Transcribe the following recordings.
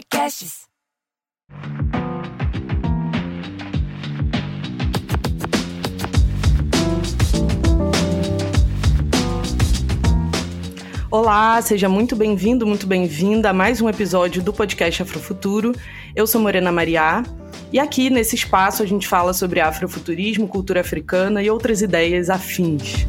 Podcasts. Olá, seja muito bem-vindo, muito bem-vinda a mais um episódio do podcast Afrofuturo. Eu sou Morena Mariá e aqui nesse espaço a gente fala sobre afrofuturismo, cultura africana e outras ideias afins.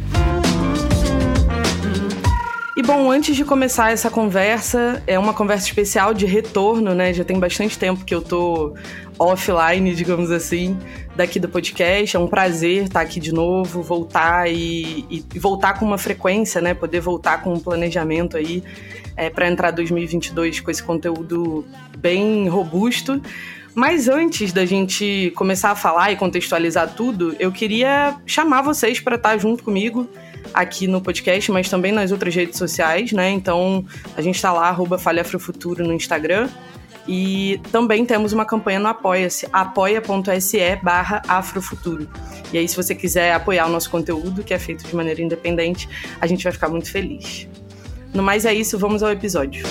E bom, antes de começar essa conversa, é uma conversa especial de retorno, né? Já tem bastante tempo que eu tô offline, digamos assim, daqui do podcast. É um prazer estar aqui de novo, voltar e, e voltar com uma frequência, né? Poder voltar com um planejamento aí é, para entrar 2022 com esse conteúdo bem robusto. Mas antes da gente começar a falar e contextualizar tudo, eu queria chamar vocês para estar junto comigo aqui no podcast, mas também nas outras redes sociais, né? Então a gente está lá, arroba Afrofuturo no Instagram. E também temos uma campanha no Apoia-se, apoia.se barra Afrofuturo. E aí, se você quiser apoiar o nosso conteúdo, que é feito de maneira independente, a gente vai ficar muito feliz. No mais é isso, vamos ao episódio.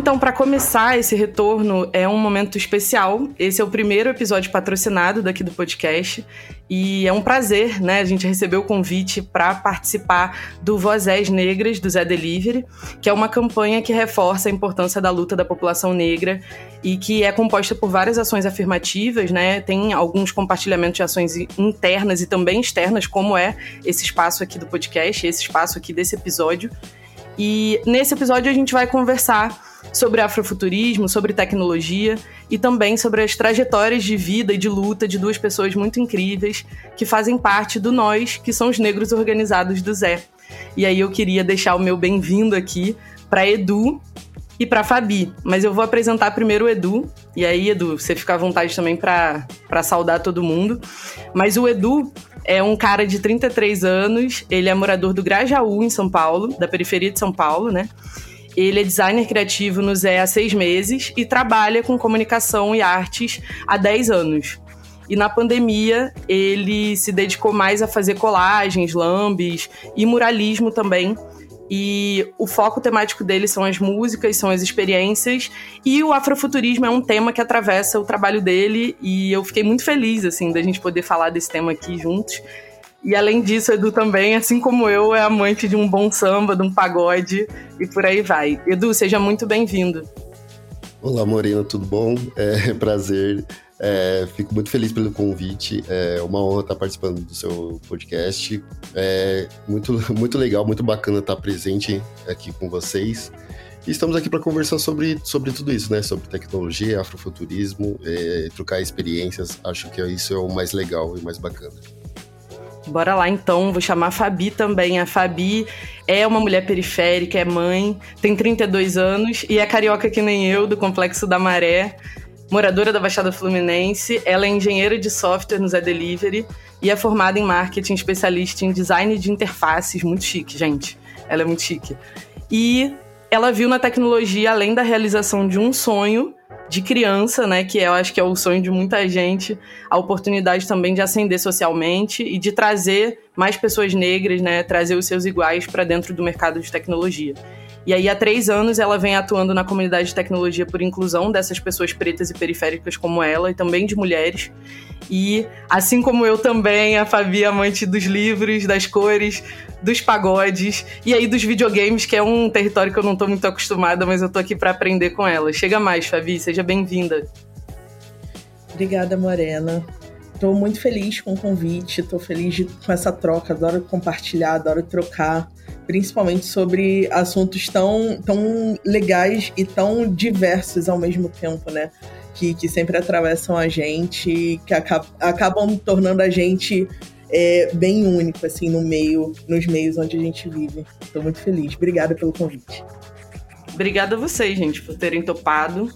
Então, para começar esse retorno, é um momento especial. Esse é o primeiro episódio patrocinado daqui do podcast. E é um prazer, né? A gente recebeu o convite para participar do Vozés Negras do Zé Delivery, que é uma campanha que reforça a importância da luta da população negra e que é composta por várias ações afirmativas, né? Tem alguns compartilhamentos de ações internas e também externas, como é esse espaço aqui do podcast, esse espaço aqui desse episódio. E nesse episódio a gente vai conversar sobre afrofuturismo, sobre tecnologia e também sobre as trajetórias de vida e de luta de duas pessoas muito incríveis que fazem parte do nós, que são os negros organizados do Zé. E aí eu queria deixar o meu bem-vindo aqui para Edu e para Fabi, mas eu vou apresentar primeiro o Edu. E aí, Edu, você fica à vontade também para saudar todo mundo. Mas o Edu é um cara de 33 anos, ele é morador do Grajaú, em São Paulo, da periferia de São Paulo, né? Ele é designer criativo no Zé há seis meses e trabalha com comunicação e artes há 10 anos. E na pandemia, ele se dedicou mais a fazer colagens, lambes e muralismo também. E o foco temático dele são as músicas, são as experiências. E o afrofuturismo é um tema que atravessa o trabalho dele. E eu fiquei muito feliz, assim, da gente poder falar desse tema aqui juntos. E além disso, Edu também, assim como eu, é amante de um bom samba, de um pagode e por aí vai. Edu, seja muito bem-vindo. Olá, Morena, tudo bom? É prazer. É, fico muito feliz pelo convite. É uma honra estar participando do seu podcast. É muito, muito legal, muito bacana estar presente aqui com vocês. E estamos aqui para conversar sobre, sobre tudo isso, né? Sobre tecnologia, afrofuturismo, é, trocar experiências. Acho que isso é o mais legal e mais bacana. Bora lá então, vou chamar a Fabi também. A Fabi é uma mulher periférica, é mãe, tem 32 anos e é carioca que nem eu, do Complexo da Maré, moradora da Baixada Fluminense. Ela é engenheira de software no Zé Delivery e é formada em marketing, especialista em design de interfaces. Muito chique, gente. Ela é muito chique. E ela viu na tecnologia, além da realização de um sonho, de criança, né, que eu acho que é o sonho de muita gente, a oportunidade também de ascender socialmente e de trazer mais pessoas negras, né, trazer os seus iguais para dentro do mercado de tecnologia. E aí, há três anos, ela vem atuando na comunidade de tecnologia por inclusão dessas pessoas pretas e periféricas como ela, e também de mulheres. E, assim como eu também, a Fabi, amante dos livros, das cores, dos pagodes e aí dos videogames, que é um território que eu não tô muito acostumada, mas eu tô aqui para aprender com ela. Chega mais, Fabi, seja bem-vinda. Obrigada, Morena. Estou muito feliz com o convite, estou feliz de, com essa troca, adoro compartilhar, adoro trocar, principalmente sobre assuntos tão, tão legais e tão diversos ao mesmo tempo, né? Que, que sempre atravessam a gente, que acabam, acabam tornando a gente é, bem único, assim, no meio, nos meios onde a gente vive. Estou muito feliz. Obrigada pelo convite. Obrigada a vocês, gente, por terem topado.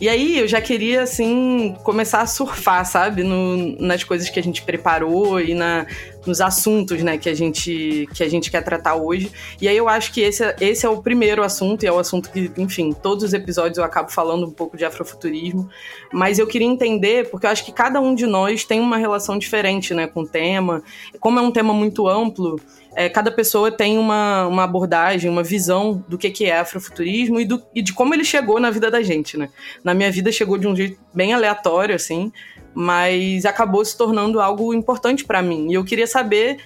E aí eu já queria, assim, começar a surfar, sabe? No, nas coisas que a gente preparou e na, nos assuntos, né, que a gente que a gente quer tratar hoje. E aí eu acho que esse, é, esse é o primeiro assunto e é o assunto que, enfim, todos os episódios eu acabo falando um pouco de afrofuturismo, mas eu queria entender porque eu acho que cada um de nós tem uma relação diferente, né, com o tema. Como é um tema muito amplo, é, cada pessoa tem uma, uma abordagem, uma visão do que, que é afrofuturismo e, do, e de como ele chegou na vida da gente, né? Na minha vida chegou de um jeito bem aleatório, assim, mas acabou se tornando algo importante para mim. E eu queria saber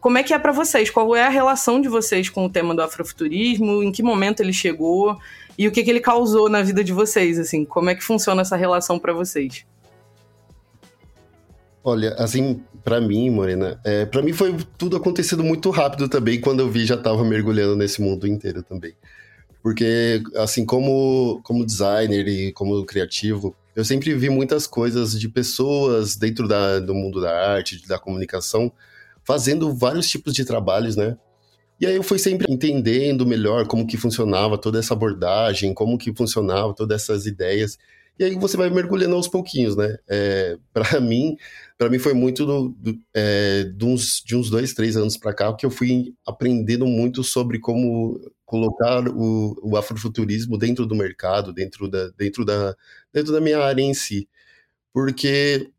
como é que é para vocês, qual é a relação de vocês com o tema do afrofuturismo, em que momento ele chegou e o que, que ele causou na vida de vocês, assim, como é que funciona essa relação para vocês? Olha, assim, para mim, Morena, é, para mim foi tudo acontecendo muito rápido também. Quando eu vi, já tava mergulhando nesse mundo inteiro também. Porque, assim, como, como designer e como criativo, eu sempre vi muitas coisas de pessoas dentro da, do mundo da arte, da comunicação, fazendo vários tipos de trabalhos, né? E aí eu fui sempre entendendo melhor como que funcionava toda essa abordagem, como que funcionava todas essas ideias. E aí você vai mergulhando aos pouquinhos, né? É, para mim, para mim foi muito do, do, é, de, uns, de uns dois, três anos para cá que eu fui aprendendo muito sobre como colocar o, o afrofuturismo dentro do mercado, dentro da, dentro, da, dentro da minha área em si. Porque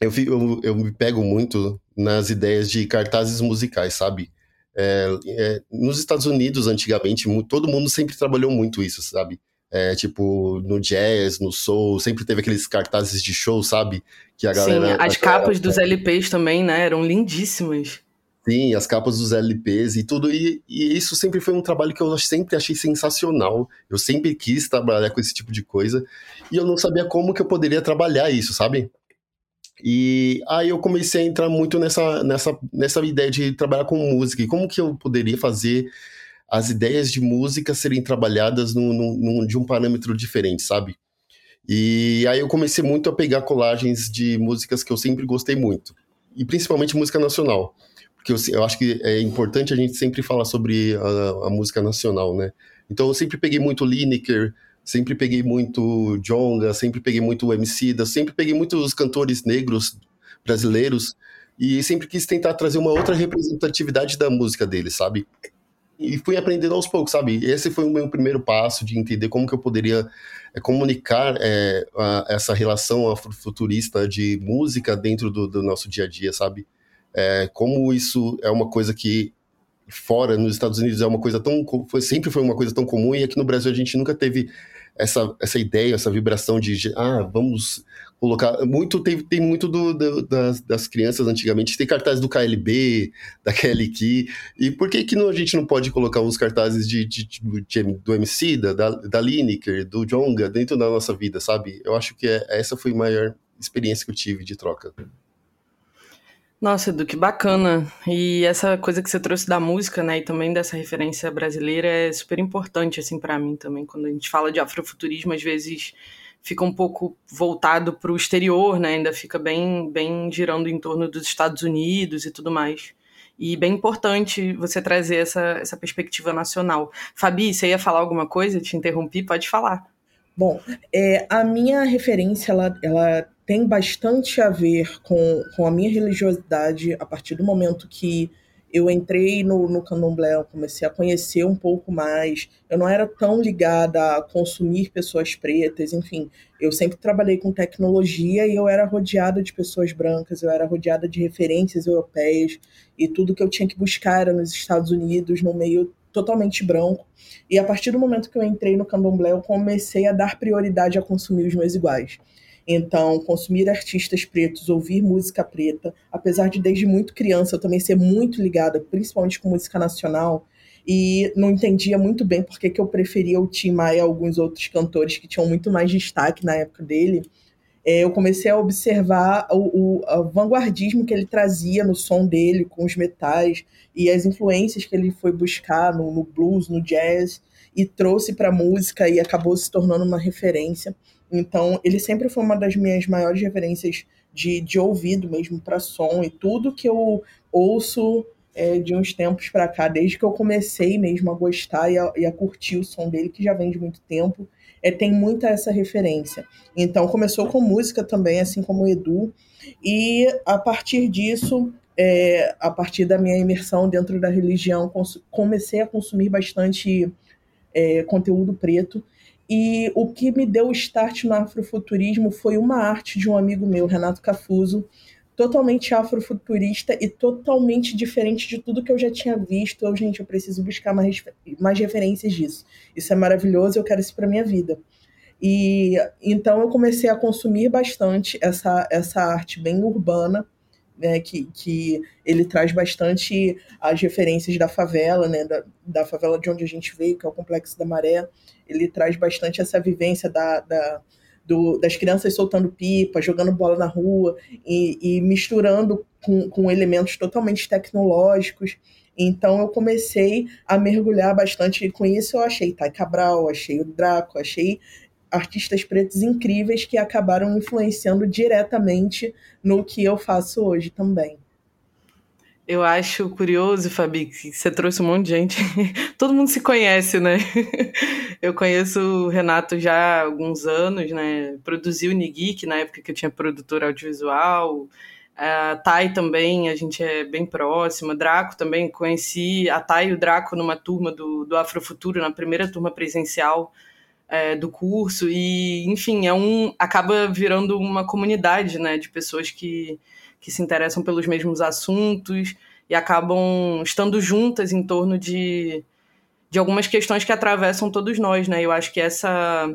eu, eu, eu me pego muito nas ideias de cartazes musicais, sabe? É, é, nos Estados Unidos, antigamente, todo mundo sempre trabalhou muito isso, sabe? É, tipo, no jazz, no soul, sempre teve aqueles cartazes de show, sabe? Que a galera. Sim, as capas dos LPs também, né? Eram lindíssimas. Sim, as capas dos LPs e tudo. E, e, isso sempre foi um trabalho que eu sempre achei sensacional. Eu sempre quis trabalhar com esse tipo de coisa. E eu não sabia como que eu poderia trabalhar isso, sabe? E aí eu comecei a entrar muito nessa, nessa, nessa ideia de trabalhar com música. E como que eu poderia fazer as ideias de música serem trabalhadas num, de um parâmetro diferente, sabe? E aí eu comecei muito a pegar colagens de músicas que eu sempre gostei muito, e principalmente música nacional, porque eu, eu acho que é importante a gente sempre falar sobre a, a música nacional, né? Então eu sempre peguei muito Lineker, sempre peguei muito Jonga, sempre peguei muito MC da, sempre peguei muitos cantores negros brasileiros e sempre quis tentar trazer uma outra representatividade da música deles, sabe? e fui aprendendo aos poucos, sabe? Esse foi o meu primeiro passo de entender como que eu poderia é, comunicar é, a, essa relação futurista de música dentro do, do nosso dia a dia, sabe? É, como isso é uma coisa que fora, nos Estados Unidos, é uma coisa tão. Foi, sempre foi uma coisa tão comum e aqui no Brasil a gente nunca teve essa, essa ideia, essa vibração de, ah, vamos colocar. Muito, tem, tem muito do, do, das, das crianças antigamente, tem cartazes do KLB, da KLK, e por que, que não, a gente não pode colocar uns cartazes de, de, de do MC, da, da Lineker, do Jonga, dentro da nossa vida, sabe? Eu acho que é, essa foi a maior experiência que eu tive de troca. Nossa, Edu, que bacana. E essa coisa que você trouxe da música, né, e também dessa referência brasileira é super importante, assim, para mim também. Quando a gente fala de afrofuturismo, às vezes fica um pouco voltado para o exterior, né, ainda fica bem, bem girando em torno dos Estados Unidos e tudo mais. E bem importante você trazer essa, essa perspectiva nacional. Fabi, você ia falar alguma coisa? Te interrompi, pode falar. Bom, é, a minha referência, ela, ela tem bastante a ver com, com a minha religiosidade a partir do momento que eu entrei no, no candomblé, eu comecei a conhecer um pouco mais. Eu não era tão ligada a consumir pessoas pretas, enfim. Eu sempre trabalhei com tecnologia e eu era rodeada de pessoas brancas, eu era rodeada de referências europeias e tudo que eu tinha que buscar era nos Estados Unidos, no meio totalmente branco. E a partir do momento que eu entrei no candomblé, eu comecei a dar prioridade a consumir os meus iguais. Então, consumir artistas pretos, ouvir música preta, apesar de desde muito criança eu também ser muito ligada, principalmente com música nacional, e não entendia muito bem porque que eu preferia o Tim Maia e alguns outros cantores que tinham muito mais destaque na época dele. É, eu comecei a observar o, o, o, vanguardismo que ele trazia no som dele, com os metais, e as influências que ele foi buscar no, no blues, no jazz, e trouxe para a música e acabou se tornando uma referência. Então, ele sempre foi uma das minhas maiores referências de, de ouvido mesmo para som e tudo que eu ouço é, de uns tempos para cá, desde que eu comecei mesmo a gostar e a, e a, curtir o som dele, que já vem de muito tempo, é, tem muita essa referência. Então, começou com música também, assim como o Edu, e a partir disso é, a partir da minha imersão dentro da religião, comecei a consumir bastante é, conteúdo preto. E o que me deu o start no afrofuturismo foi uma arte de um amigo meu, Renato Cafuso, totalmente afrofuturista e totalmente diferente de tudo que eu já tinha visto. Eu, gente, eu preciso buscar mais, mais referências disso. Isso é maravilhoso, eu quero isso para minha vida. E então eu comecei a consumir bastante essa, essa arte bem urbana, né, que, que ele traz bastante as referências da favela, né, da, da favela de onde a gente veio, que é o Complexo da Maré. Ele traz bastante essa vivência da, da do, das crianças soltando pipa, jogando bola na rua e, e misturando com, com elementos totalmente tecnológicos. Então eu comecei a mergulhar bastante com isso. Eu achei Thay Cabral, achei o Draco, achei artistas pretos incríveis que acabaram influenciando diretamente no que eu faço hoje também. Eu acho curioso, Fabi, que você trouxe um monte de gente. Todo mundo se conhece, né? Eu conheço o Renato já há alguns anos, né? Produzi o Nigeek na época que eu tinha produtor audiovisual. A Thay também, a gente é bem próxima. Draco também, conheci a Thay e o Draco numa turma do, do Afrofuturo, na primeira turma presencial é, do curso e, enfim, é um acaba virando uma comunidade, né, de pessoas que, que se interessam pelos mesmos assuntos e acabam estando juntas em torno de, de algumas questões que atravessam todos nós, né? Eu acho que essa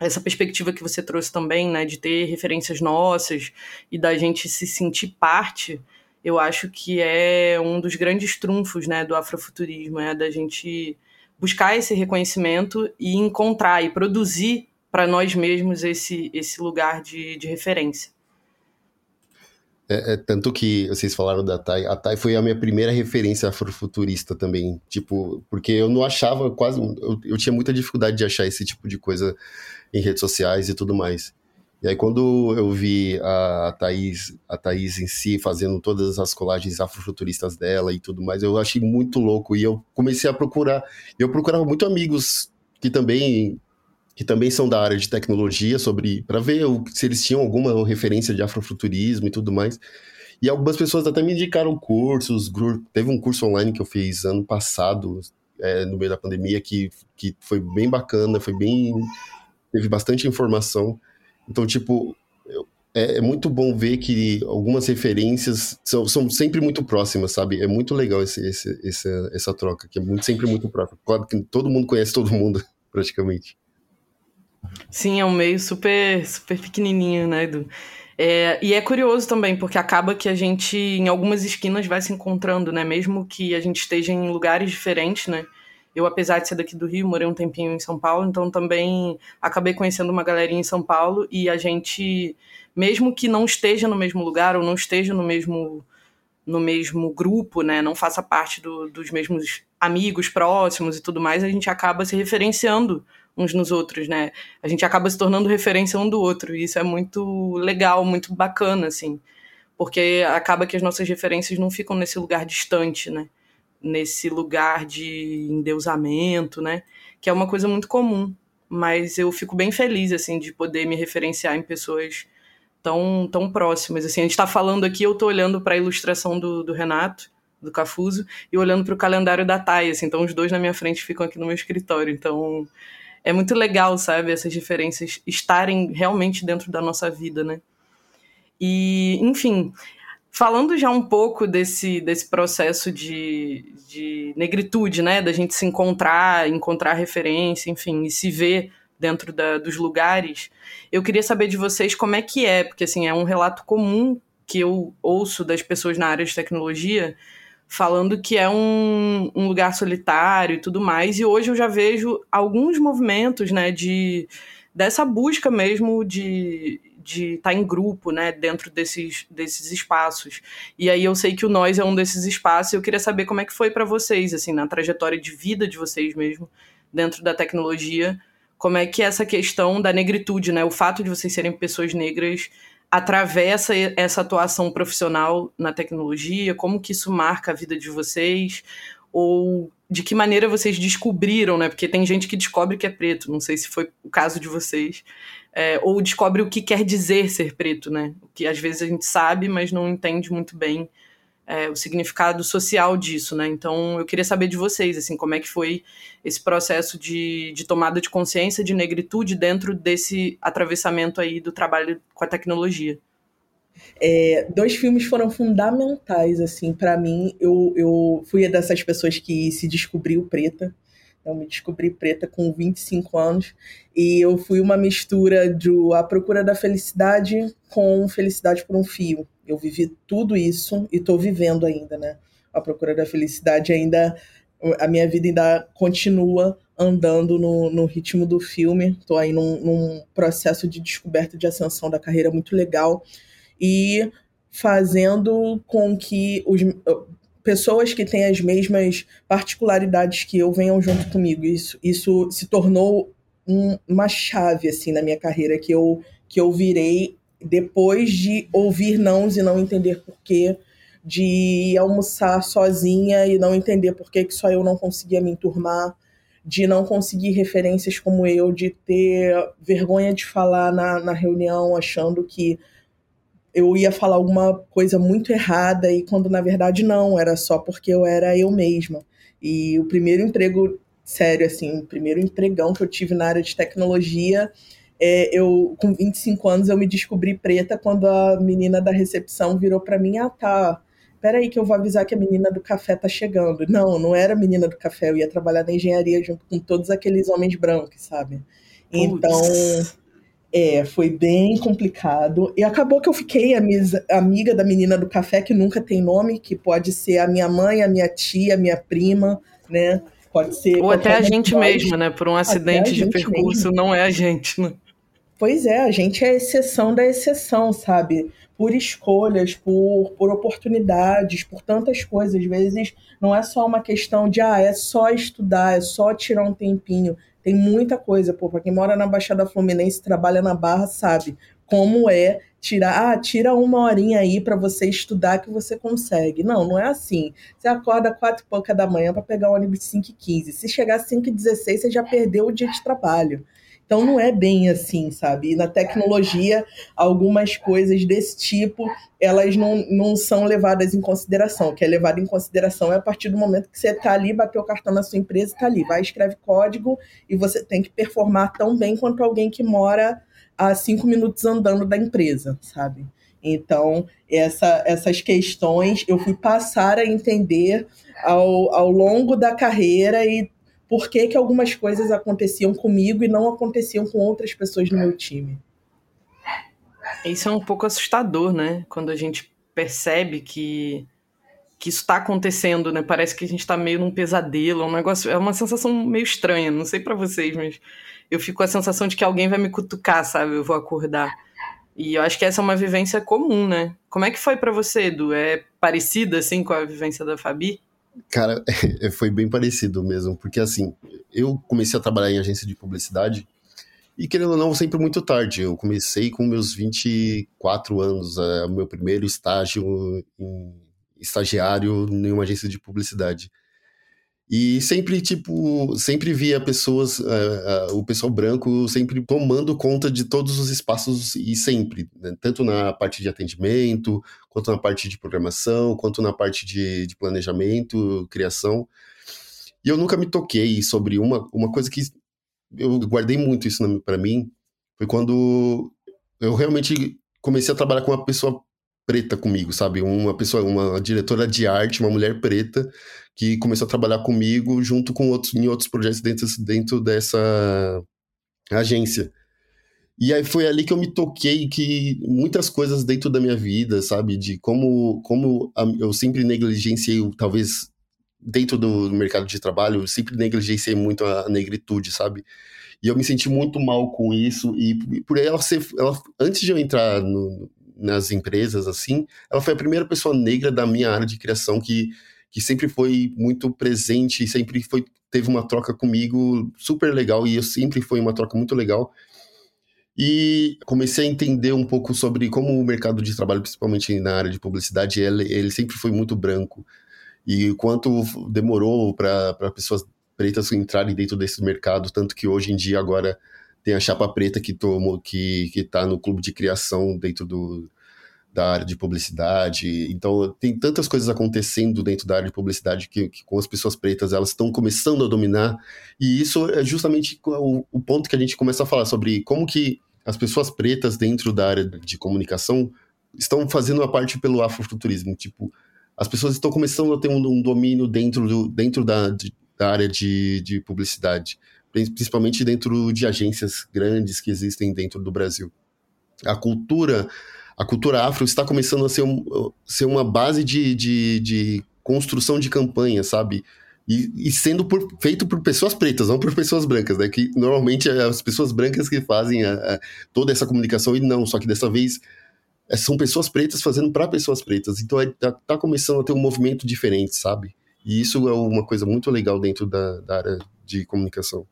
essa perspectiva que você trouxe também, né, de ter referências nossas e da gente se sentir parte, eu acho que é um dos grandes trunfos, né, do afrofuturismo, é da gente buscar esse reconhecimento e encontrar e produzir para nós mesmos esse, esse lugar de, de referência. É, é, tanto que vocês falaram da Thay, a Thay foi a minha primeira referência afrofuturista também, tipo, porque eu não achava quase, eu, eu tinha muita dificuldade de achar esse tipo de coisa em redes sociais e tudo mais. E aí quando eu vi a Thaís, a Thaís em si fazendo todas as colagens afrofuturistas dela e tudo mais, eu achei muito louco e eu comecei a procurar. Eu procurava muito amigos que também que também são da área de tecnologia sobre para ver se eles tinham alguma referência de afrofuturismo e tudo mais. E algumas pessoas até me indicaram cursos, teve um curso online que eu fiz ano passado, é, no meio da pandemia, que, que foi bem bacana, foi bem. teve bastante informação. Então, tipo, é, é, muito bom ver que algumas referências são, são sempre muito próximas, sabe? É muito legal esse, esse, essa, essa troca, que é muito, sempre muito próxima. Claro que todo mundo conhece todo mundo, praticamente. Sim, é um meio super, super pequenininho, né, Edu? É, e é curioso também, porque acaba que a gente, em algumas esquinas, vai se encontrando, né? Mesmo que a gente esteja em lugares diferentes, né? Eu, apesar de ser daqui do Rio, morei um tempinho em São Paulo, então também acabei conhecendo uma galerinha em São Paulo e a gente, mesmo que não esteja no mesmo lugar ou não esteja no mesmo no mesmo grupo, né, não faça parte do, dos mesmos amigos próximos e tudo mais, a gente acaba se referenciando uns nos outros, né? A gente acaba se tornando referência um do outro, e isso é muito legal, muito bacana, assim, porque acaba que as nossas referências não ficam nesse lugar distante, né? nesse lugar de endeusamento, né? Que é uma coisa muito comum. Mas eu fico bem feliz, assim, de poder me referenciar em pessoas tão, tão próximas. Assim, a gente está falando aqui, eu estou olhando para a ilustração do, do Renato, do Cafuso, e olhando para o calendário da Thay, assim, então os dois na minha frente ficam aqui no meu escritório. Então é muito legal, sabe, essas diferenças estarem realmente dentro da nossa vida, né? E, enfim, Falando já um pouco desse, desse processo de, de negritude, né? Da gente se encontrar, encontrar referência, enfim, e se ver dentro da, dos lugares, eu queria saber de vocês como é que é, porque assim, é um relato comum que eu ouço das pessoas na área de tecnologia falando que é um, um lugar solitário e tudo mais, e hoje eu já vejo alguns movimentos, né, de dessa busca mesmo de, de estar tá em grupo, né, dentro desses, desses espaços. E aí eu sei que o Nós é um desses espaços, e eu queria saber como é que foi para vocês, assim, na trajetória de vida de vocês mesmo, dentro da tecnologia, como é que essa questão da negritude, né, o fato de vocês serem pessoas negras atravessa essa atuação profissional na tecnologia, como que isso marca a vida de vocês, ou de que maneira vocês descobriram, né? Porque tem gente que descobre que é preto, não sei se foi o caso de vocês, é, ou descobre o que quer dizer ser preto, né? O que às vezes a gente sabe, mas não entende muito bem é, o significado social disso, né? Então eu queria saber de vocês, assim, como é que foi esse processo de, de tomada de consciência de negritude dentro desse atravessamento aí do trabalho com a tecnologia. É, dois filmes foram fundamentais, assim, para mim. Eu, eu fui dessas pessoas que se descobriu preta. Eu me descobri preta com 25 anos e eu fui uma mistura de A Procura da Felicidade com Felicidade por um Fio. Eu vivi tudo isso e estou vivendo ainda, né? A Procura da Felicidade ainda. A minha vida ainda continua andando no, no ritmo do filme. Estou aí num, num processo de descoberta de ascensão da carreira muito legal e fazendo com que os, pessoas que têm as mesmas particularidades que eu venham junto comigo. Isso, isso se tornou um, uma chave assim na minha carreira que eu que eu virei depois de ouvir nãos e não entender porquê, de almoçar sozinha e não entender por que só eu não conseguia me enturmar, de não conseguir referências como eu, de ter vergonha de falar na, na reunião achando que eu ia falar alguma coisa muito errada e quando na verdade não, era só porque eu era eu mesma. E o primeiro emprego sério, assim, o primeiro empregão que eu tive na área de tecnologia, é, eu com 25 anos eu me descobri preta quando a menina da recepção virou para mim, ah tá, peraí que eu vou avisar que a menina do café tá chegando. Não, não era a menina do café, eu ia trabalhar na engenharia junto com todos aqueles homens brancos, sabe? Então, é, foi bem complicado. E acabou que eu fiquei amiga da menina do café, que nunca tem nome, que pode ser a minha mãe, a minha tia, a minha prima, né? Pode ser. Ou até a gente mesma, né? Por um acidente de percurso, mesmo. não é a gente, né? Pois é, a gente é a exceção da exceção, sabe? Por escolhas, por, por oportunidades, por tantas coisas. Às vezes não é só uma questão de, ah, é só estudar, é só tirar um tempinho. Tem muita coisa, pô. Pra quem mora na Baixada Fluminense, trabalha na Barra, sabe como é tirar, ah, tira uma horinha aí para você estudar que você consegue. Não, não é assim. Você acorda quatro e pouca da manhã para pegar o ônibus 5 e 15. Se chegar às 5 e 16, você já perdeu o dia de trabalho. Então não é bem assim, sabe? E na tecnologia, algumas coisas desse tipo, elas não, não são levadas em consideração. O que é levado em consideração é a partir do momento que você está ali, bateu o cartão na sua empresa, está ali, vai, escreve código e você tem que performar tão bem quanto alguém que mora a cinco minutos andando da empresa, sabe? Então, essa, essas questões eu fui passar a entender ao, ao longo da carreira e por que, que algumas coisas aconteciam comigo e não aconteciam com outras pessoas no meu time. Isso é um pouco assustador, né? Quando a gente percebe que, que isso está acontecendo, né? Parece que a gente está meio num pesadelo, é um negócio, é uma sensação meio estranha, não sei para vocês, mas eu fico com a sensação de que alguém vai me cutucar, sabe? Eu vou acordar. E eu acho que essa é uma vivência comum, né? Como é que foi para você, Edu? É parecida assim com a vivência da Fabi? Cara, foi bem parecido mesmo, porque assim, eu comecei a trabalhar em agência de publicidade e querendo ou não, sempre muito tarde. Eu comecei com meus 24 anos, é, o meu primeiro estágio em estagiário em uma agência de publicidade. E sempre, tipo, sempre via pessoas, uh, uh, o pessoal branco sempre tomando conta de todos os espaços e sempre, né? tanto na parte de atendimento, quanto na parte de programação, quanto na parte de, de planejamento, criação. E eu nunca me toquei sobre uma, uma coisa que eu guardei muito isso para mim, foi quando eu realmente comecei a trabalhar com uma pessoa preta comigo, sabe? Uma pessoa, uma diretora de arte, uma mulher preta, que começou a trabalhar comigo junto com outros, em outros projetos dentro, dentro dessa agência. E aí foi ali que eu me toquei que muitas coisas dentro da minha vida, sabe? De como, como eu sempre negligenciei, talvez dentro do mercado de trabalho, eu sempre negligenciei muito a negritude, sabe? E eu me senti muito mal com isso. E por ela ser. Ela, antes de eu entrar no, nas empresas, assim, ela foi a primeira pessoa negra da minha área de criação que, que sempre foi muito presente, sempre foi teve uma troca comigo super legal e eu sempre foi uma troca muito legal. E comecei a entender um pouco sobre como o mercado de trabalho, principalmente na área de publicidade, ele, ele sempre foi muito branco. E quanto demorou para pessoas pretas entrarem dentro desse mercado, tanto que hoje em dia agora tem a chapa preta que tomou que que tá no clube de criação dentro do da área de publicidade. Então, tem tantas coisas acontecendo dentro da área de publicidade que, que com as pessoas pretas elas estão começando a dominar. E isso é justamente o, o, ponto que a gente começa a falar sobre como que as pessoas pretas dentro da área de comunicação estão fazendo a parte pelo afrofuturismo. Tipo, as pessoas estão começando a ter um, um domínio dentro, do, dentro da, de, da área de, de publicidade, principalmente dentro de agências grandes que existem dentro do Brasil. A cultura a cultura afro está começando a ser, um, ser uma base de, de, de construção de campanha, sabe? E, e, sendo por, feito por pessoas pretas, não por pessoas brancas, né? Que normalmente é as pessoas brancas que fazem a, a, toda essa comunicação e não, só que dessa vez é, são pessoas pretas fazendo para pessoas pretas. Então é, tá, tá, começando a ter um movimento diferente, sabe? E isso é uma coisa muito legal dentro da, da área de comunicação.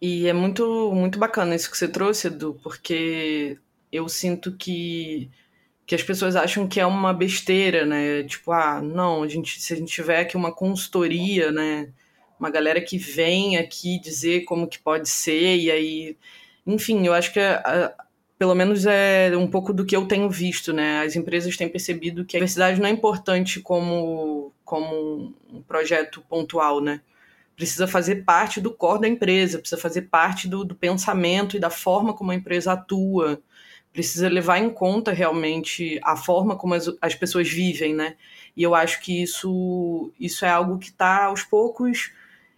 E é muito, muito bacana isso que você trouxe, Edu, porque eu sinto que que as pessoas acham que é uma besteira, né? Tipo, ah, não, a gente, se a gente tiver aqui uma consultoria, né? Uma galera que vem aqui dizer como que pode ser, e aí. Enfim, eu acho que a, pelo menos é um pouco do que eu tenho visto, né? As empresas têm percebido que a diversidade não é importante como, como um projeto pontual, né? Precisa fazer parte do core da empresa, precisa fazer parte do, do pensamento e da forma como a empresa atua precisa levar em conta realmente a forma como as, as pessoas vivem, né? E eu acho que isso, isso é algo que está aos poucos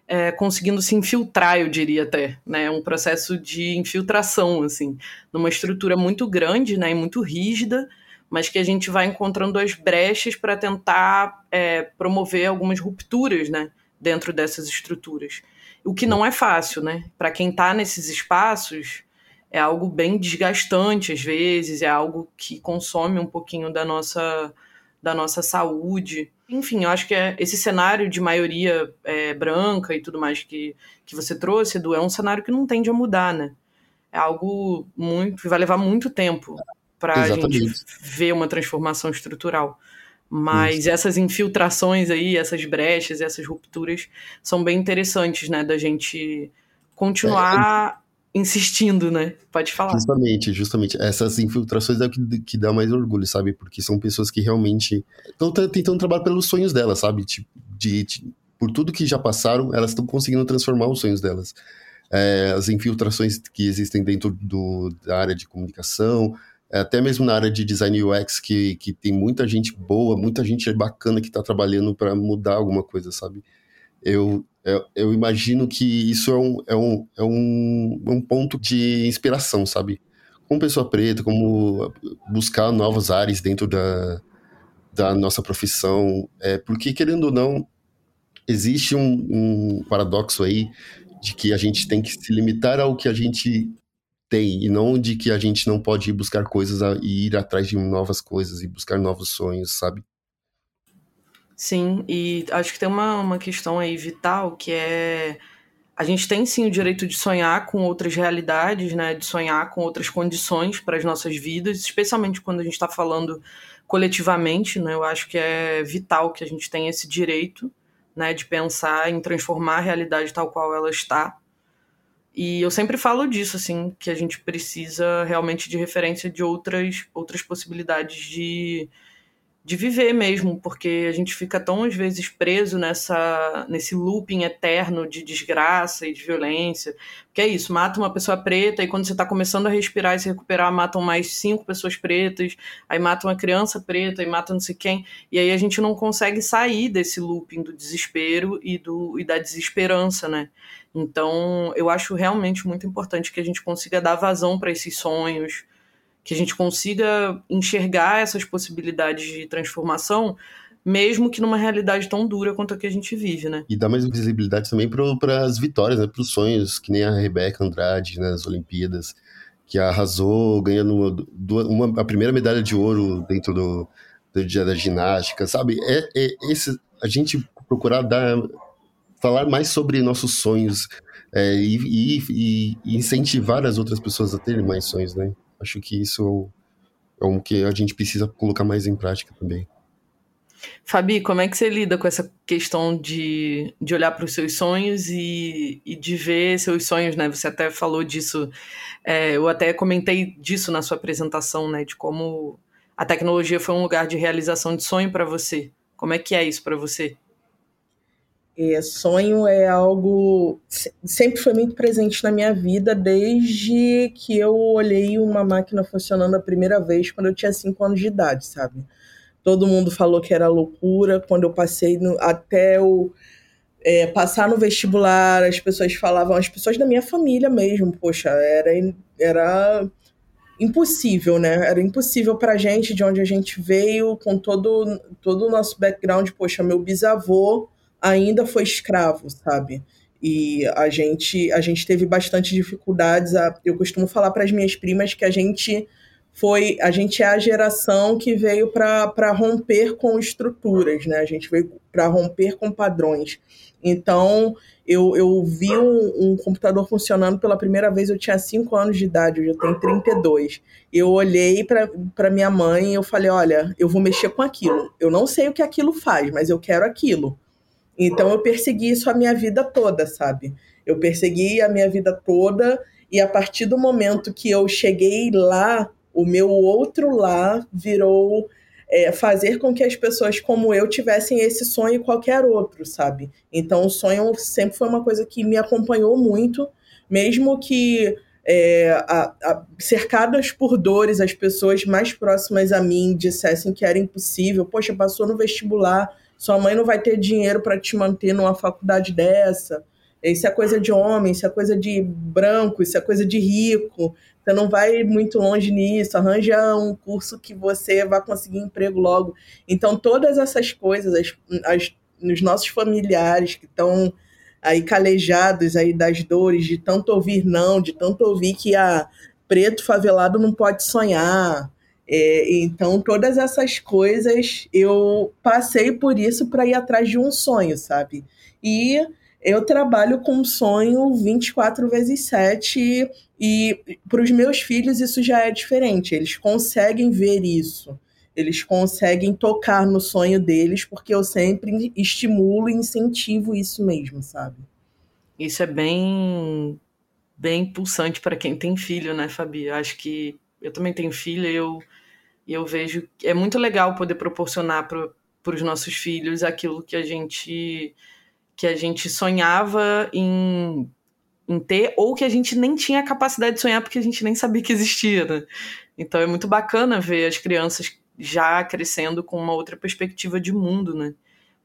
é, conseguindo se infiltrar, eu diria até, né? Um processo de infiltração, assim, numa estrutura muito grande, né? E muito rígida, mas que a gente vai encontrando as brechas para tentar é, promover algumas rupturas, né? Dentro dessas estruturas. O que não é fácil, né? Para quem está nesses espaços, é algo bem desgastante às vezes, é algo que consome um pouquinho da nossa, da nossa saúde. Enfim, eu acho que é esse cenário de maioria é, branca e tudo mais que, que você trouxe, Edu, é um cenário que não tende a mudar, né? É algo muito que vai levar muito tempo para a gente ver uma transformação estrutural. Mas Isso. essas infiltrações aí, essas brechas, essas rupturas são bem interessantes, né? Da gente continuar é, insistindo, né? Pode falar. Justamente, justamente. Essas infiltrações é o que, que dá mais orgulho, sabe? Porque são pessoas que realmente estão tentando trabalhar pelos sonhos delas, sabe? Tipo, de, de, por tudo que já passaram, elas estão conseguindo transformar os sonhos delas. É, as infiltrações que existem dentro do, da área de comunicação, é, até mesmo na área de design UX, que, que tem muita gente boa, muita gente bacana que está trabalhando para mudar alguma coisa, sabe? Eu, eu, eu, imagino que isso é um, é, um, é um, um ponto de inspiração, sabe? Como pessoa preta, como buscar novos ares dentro da, da nossa profissão. É, porque, querendo ou não, existe um, um paradoxo aí de que a gente tem que se limitar ao que a gente tem e não de que a gente não pode ir buscar coisas e ir atrás de novas coisas e buscar novos sonhos, sabe? Sim, e acho que tem uma, uma questão aí vital que é. A gente tem sim o direito de sonhar com outras realidades, né? De sonhar com outras condições para as nossas vidas, especialmente quando a gente está falando coletivamente, né? Eu acho que é vital que a gente tenha esse direito, né? De pensar em transformar a realidade tal qual ela está. E eu sempre falo disso, assim, que a gente precisa realmente de referência de outras, outras possibilidades de, de viver mesmo, porque a gente fica tão às vezes preso nessa nesse looping eterno de desgraça e de violência. Que é isso, mata uma pessoa preta e quando você está começando a respirar e se recuperar, matam mais cinco pessoas pretas, aí matam uma criança preta e matam não sei quem, e aí a gente não consegue sair desse looping do desespero e do e da desesperança, né? Então, eu acho realmente muito importante que a gente consiga dar vazão para esses sonhos, que a gente consiga enxergar essas possibilidades de transformação, mesmo que numa realidade tão dura quanto a que a gente vive, né? E dá mais visibilidade também para as vitórias, né? para os sonhos, que nem a Rebeca Andrade nas Olimpíadas, que arrasou ganhando uma, uma, a primeira medalha de ouro dentro do, do dia da ginástica, sabe? É, é esse, a gente procurar dar, falar mais sobre nossos sonhos é, e, e, e incentivar as outras pessoas a terem mais sonhos, né? Acho que isso é um que a gente precisa colocar mais em prática também. Fabi, como é que você lida com essa questão de, de olhar para os seus sonhos e, e de ver seus sonhos, né? Você até falou disso, é, eu até comentei disso na sua apresentação, né? De como a tecnologia foi um lugar de realização de sonho para você. Como é que é isso para você? É, sonho é algo sempre foi muito presente na minha vida desde que eu olhei uma máquina funcionando a primeira vez quando eu tinha 5 anos de idade, sabe? Todo mundo falou que era loucura quando eu passei no, até o é, passar no vestibular, as pessoas falavam, as pessoas da minha família mesmo, poxa, era, era impossível, né? Era impossível pra gente, de onde a gente veio, com todo, todo o nosso background, poxa, meu bisavô ainda foi escravo, sabe? E a gente, a gente teve bastante dificuldades. A, eu costumo falar para as minhas primas que a gente foi, a gente é a geração que veio para romper com estruturas, né? A gente veio para romper com padrões. Então, eu, eu vi um, um, computador funcionando pela primeira vez, eu tinha 5 anos de idade, eu já tenho 32. Eu olhei para minha mãe e eu falei: olha, eu vou mexer com aquilo. Eu não sei o que aquilo faz, mas eu quero aquilo. Então eu persegui isso a minha vida toda, sabe? Eu persegui a minha vida toda e a partir do momento que eu cheguei lá, o meu outro lá virou é, fazer com que as pessoas como eu tivessem esse sonho e qualquer outro, sabe? Então o sonho sempre foi uma coisa que me acompanhou muito, mesmo que é, a, a, cercadas por dores, as pessoas mais próximas a mim dissessem que era impossível. Poxa, passou no vestibular, sua mãe não vai ter dinheiro para te manter numa faculdade dessa. Isso é coisa de homem, isso é coisa de branco, isso é coisa de rico. Você não vai muito longe nisso. Arranja um curso que você vai conseguir emprego logo. Então, todas essas coisas, as, as, os nossos familiares que estão aí calejados aí das dores de tanto ouvir não, de tanto ouvir que a preto favelado não pode sonhar, é, então, todas essas coisas, eu passei por isso para ir atrás de um sonho, sabe? E eu trabalho com um sonho 24 vezes 7 e para os meus filhos isso já é diferente. Eles conseguem ver isso. Eles conseguem tocar no sonho deles porque eu sempre estimulo e incentivo isso mesmo, sabe? Isso é bem bem pulsante para quem tem filho, né, Fabi? Acho que eu também tenho filha e eu eu vejo é muito legal poder proporcionar para os nossos filhos aquilo que a gente que a gente sonhava em, em ter ou que a gente nem tinha a capacidade de sonhar porque a gente nem sabia que existia, né? Então é muito bacana ver as crianças já crescendo com uma outra perspectiva de mundo, né?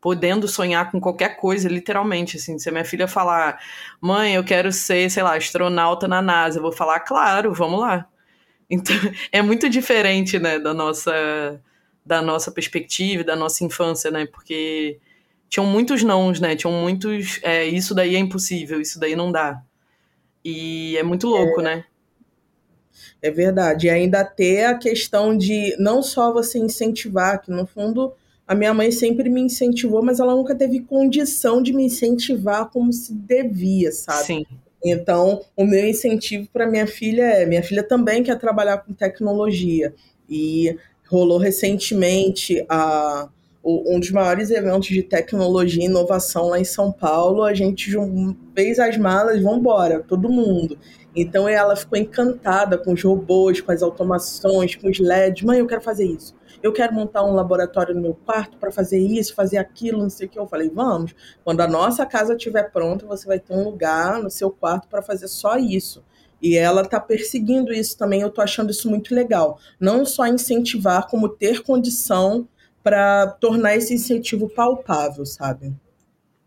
Podendo sonhar com qualquer coisa, literalmente, assim. Se a minha filha falar, mãe, eu quero ser, sei lá, astronauta na NASA, eu vou falar, claro, vamos lá. Então, é muito diferente, né, da nossa da nossa perspectiva, da nossa infância, né? Porque tinham muitos nãos, né? Tinham muitos, é, isso daí é impossível, isso daí não dá. E é muito louco, é, né? É verdade. E ainda ter a questão de não só você incentivar, que no fundo a minha mãe sempre me incentivou, mas ela nunca teve condição de me incentivar como se devia, sabe? Sim. Então, o meu incentivo para minha filha é: minha filha também quer trabalhar com tecnologia. E rolou recentemente a, um dos maiores eventos de tecnologia e inovação lá em São Paulo. A gente fez as malas vamos embora, todo mundo. Então ela ficou encantada com os robôs, com as automações, com os LEDs. Mãe, eu quero fazer isso eu quero montar um laboratório no meu quarto para fazer isso, fazer aquilo, não sei o que. Eu falei, vamos. Quando a nossa casa estiver pronta, você vai ter um lugar no seu quarto para fazer só isso. E ela está perseguindo isso também. Eu estou achando isso muito legal. Não só incentivar, como ter condição para tornar esse incentivo palpável, sabe?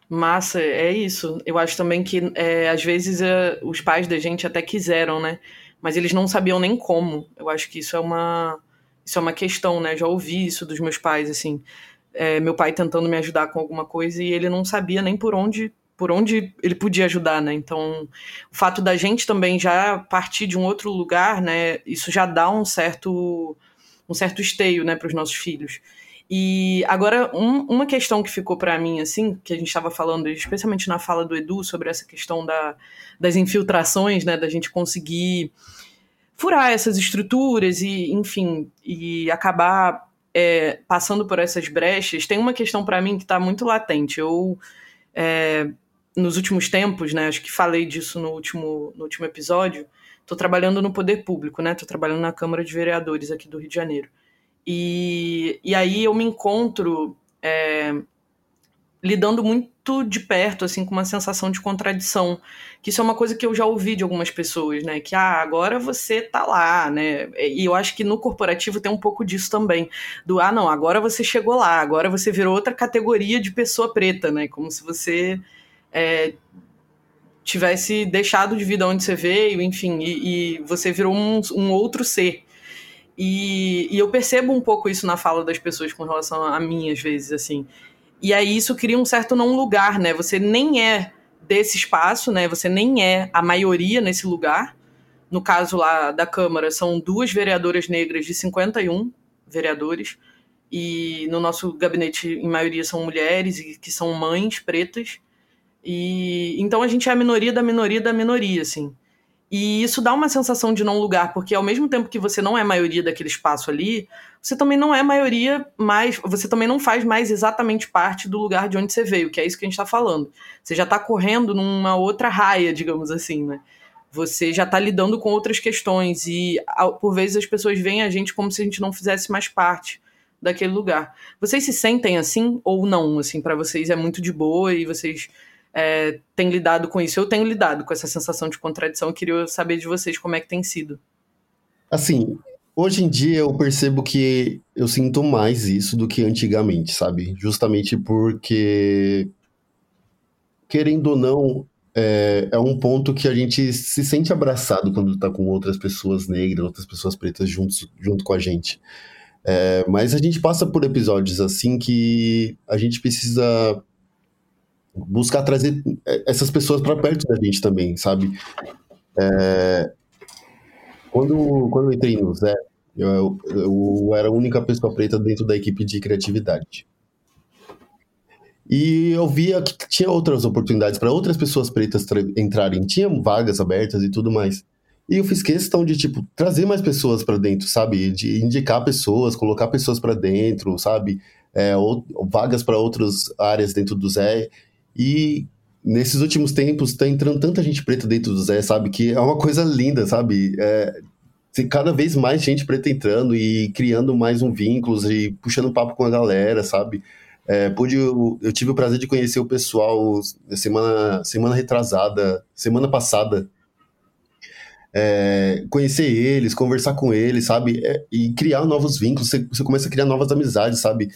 Massa, é isso. Eu acho também que é, às vezes é, os pais da gente até quiseram, né? Mas eles não sabiam nem como. Eu acho que isso é uma isso é uma questão, né? Já ouvi isso dos meus pais, assim. É, meu pai tentando me ajudar com alguma coisa e ele não sabia nem por onde por onde ele podia ajudar, né? Então, o fato da gente também já partir de um outro lugar, né? Isso já dá um certo um certo esteio, né, para os nossos filhos. E agora um, uma questão que ficou para mim assim, que a gente estava falando, especialmente na fala do Edu sobre essa questão da, das infiltrações, né, da gente conseguir furar essas estruturas e, enfim, e acabar é, passando por essas brechas, tem uma questão para mim que está muito latente. Eu, é, nos últimos tempos, né, acho que falei disso no último, no último episódio, estou trabalhando no poder público, né, estou trabalhando na Câmara de Vereadores aqui do Rio de Janeiro. E, e aí eu me encontro é, lidando muito de perto, assim, com uma sensação de contradição. Que isso é uma coisa que eu já ouvi de algumas pessoas, né? Que, ah, agora você tá lá, né? E eu acho que no corporativo tem um pouco disso também. Do, ah, não, agora você chegou lá, agora você virou outra categoria de pessoa preta, né? Como se você é, tivesse deixado de vida onde você veio, enfim, e, e você virou um, um outro ser. E, e, eu percebo um pouco isso na fala das pessoas com relação a mim, às vezes, assim. E aí isso cria um certo não lugar, né? Você nem é desse espaço, né? Você nem é a maioria nesse lugar. No caso lá da Câmara, são duas vereadoras negras de 51 vereadores. E no nosso gabinete, em maioria, são mulheres e que são mães pretas. E então a gente é a minoria da minoria da minoria, assim. E isso dá uma sensação de não lugar, porque ao mesmo tempo que você não é maioria daquele espaço ali, você também não é maioria mais, você também não faz mais exatamente parte do lugar de onde você veio, que é isso que a gente está falando. Você já está correndo numa outra raia, digamos assim, né? Você já está lidando com outras questões e por vezes as pessoas veem a gente como se a gente não fizesse mais parte daquele lugar. Vocês se sentem assim ou não? Assim, para vocês é muito de boa e vocês é, tem lidado com isso. Eu tenho lidado com essa sensação de contradição. Eu queria saber de vocês como é que tem sido. Assim, hoje em dia eu percebo que eu sinto mais isso do que antigamente, sabe? Justamente porque, querendo ou não, é, é, um ponto que a gente se sente abraçado quando tá com outras pessoas negras, outras pessoas pretas juntos, junto com a gente. É, mas a gente passa por episódios assim que a gente precisa buscar trazer é, essas pessoas para perto da gente também, sabe? É, quando, quando eu entrei no Zé, eu, eu, era a única pessoa preta dentro da equipe de criatividade. E eu via que tinha outras oportunidades para outras pessoas pretas entrarem, tinha vagas abertas e tudo mais. E eu fiz questão de, tipo, trazer mais pessoas para dentro, sabe? De indicar pessoas, colocar pessoas para dentro, sabe? É, ou, vagas para outras áreas dentro do Zé. E nesses últimos tempos tá entrando tanta gente preta dentro do Zé, sabe? Que é uma coisa linda, sabe? É, cada vez mais gente preta entrando e criando mais um vínculos e puxando papo com a galera, sabe? É, pude, eu, eu, tive o prazer de conhecer o pessoal semana, semana retrasada, semana passada. É, conhecer eles, conversar com eles, sabe? É, e criar novos vínculos, você, você começa a criar novas amizades, sabe?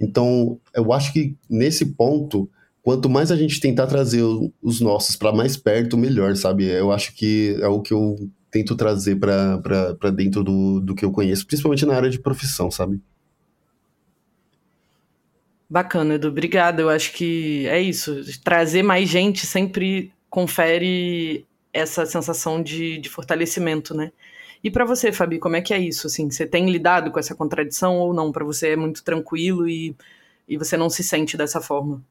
Então, eu acho que nesse ponto, quanto mais a gente tentar trazer os nossos para mais perto, melhor, sabe? Eu acho que é o que eu tento trazer para dentro do, do que eu conheço, principalmente na área de profissão, sabe? Bacana, Edu. Obrigada. Eu acho que é isso. Trazer mais gente sempre confere essa sensação de, de fortalecimento, né? E para você, Fabi, como é que é isso? Assim, você tem lidado com essa contradição ou não? Para você é muito tranquilo e, e você não se sente dessa forma?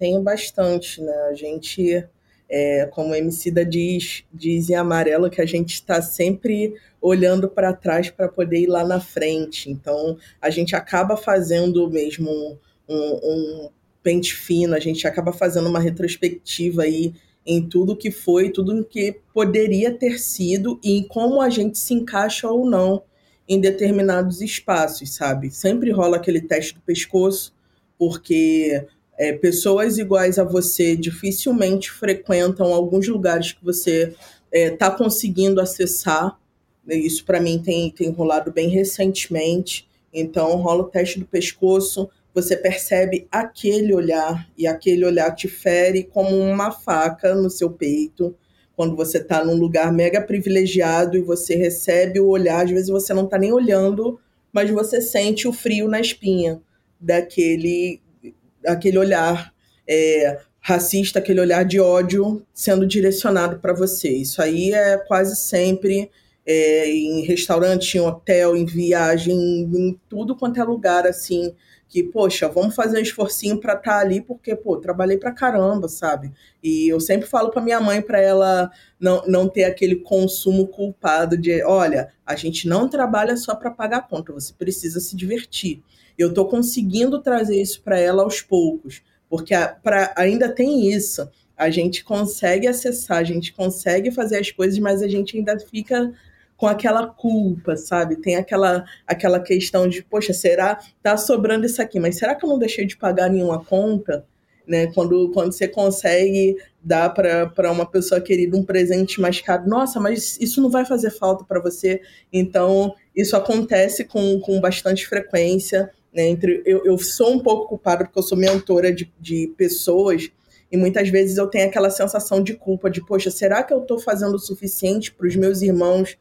Tenho bastante, né? A gente, é, como a Emicida diz, diz em amarelo que a gente está sempre olhando para trás para poder ir lá na frente. Então, a gente acaba fazendo mesmo um, um, um pente fino, a gente acaba fazendo uma retrospectiva aí em tudo que foi, tudo que poderia ter sido e em como a gente se encaixa ou não em determinados espaços, sabe? Sempre rola aquele teste do pescoço, porque é, pessoas iguais a você dificilmente frequentam alguns lugares que você está é, conseguindo acessar. Isso para mim tem, tem rolado bem recentemente. Então rola o teste do pescoço, você percebe aquele olhar e aquele olhar te fere como uma faca no seu peito. Quando você está num lugar mega privilegiado e você recebe o olhar, às vezes você não está nem olhando, mas você sente o frio na espinha daquele aquele olhar é, racista, aquele olhar de ódio sendo direcionado para você. Isso aí é quase sempre é, em restaurante, em hotel, em viagem, em tudo quanto é lugar assim. Que, poxa, vamos fazer um esforcinho para estar tá ali, porque, pô, trabalhei pra caramba, sabe? E eu sempre falo para minha mãe para ela não, não ter aquele consumo culpado de, olha, a gente não trabalha só para pagar a conta, você precisa se divertir. Eu estou conseguindo trazer isso para ela aos poucos, porque a, pra, ainda tem isso. A gente consegue acessar, a gente consegue fazer as coisas, mas a gente ainda fica com aquela culpa, sabe? Tem aquela, aquela questão de, poxa, será tá sobrando isso aqui, mas será que eu não deixei de pagar nenhuma conta? Né? Quando, quando você consegue dar para uma pessoa querida um presente mais caro, nossa, mas isso não vai fazer falta para você. Então, isso acontece com, com bastante frequência. Né? Entre, eu, eu sou um pouco culpada porque eu sou mentora de, de pessoas e muitas vezes eu tenho aquela sensação de culpa de, poxa, será que eu estou fazendo o suficiente para os meus irmãos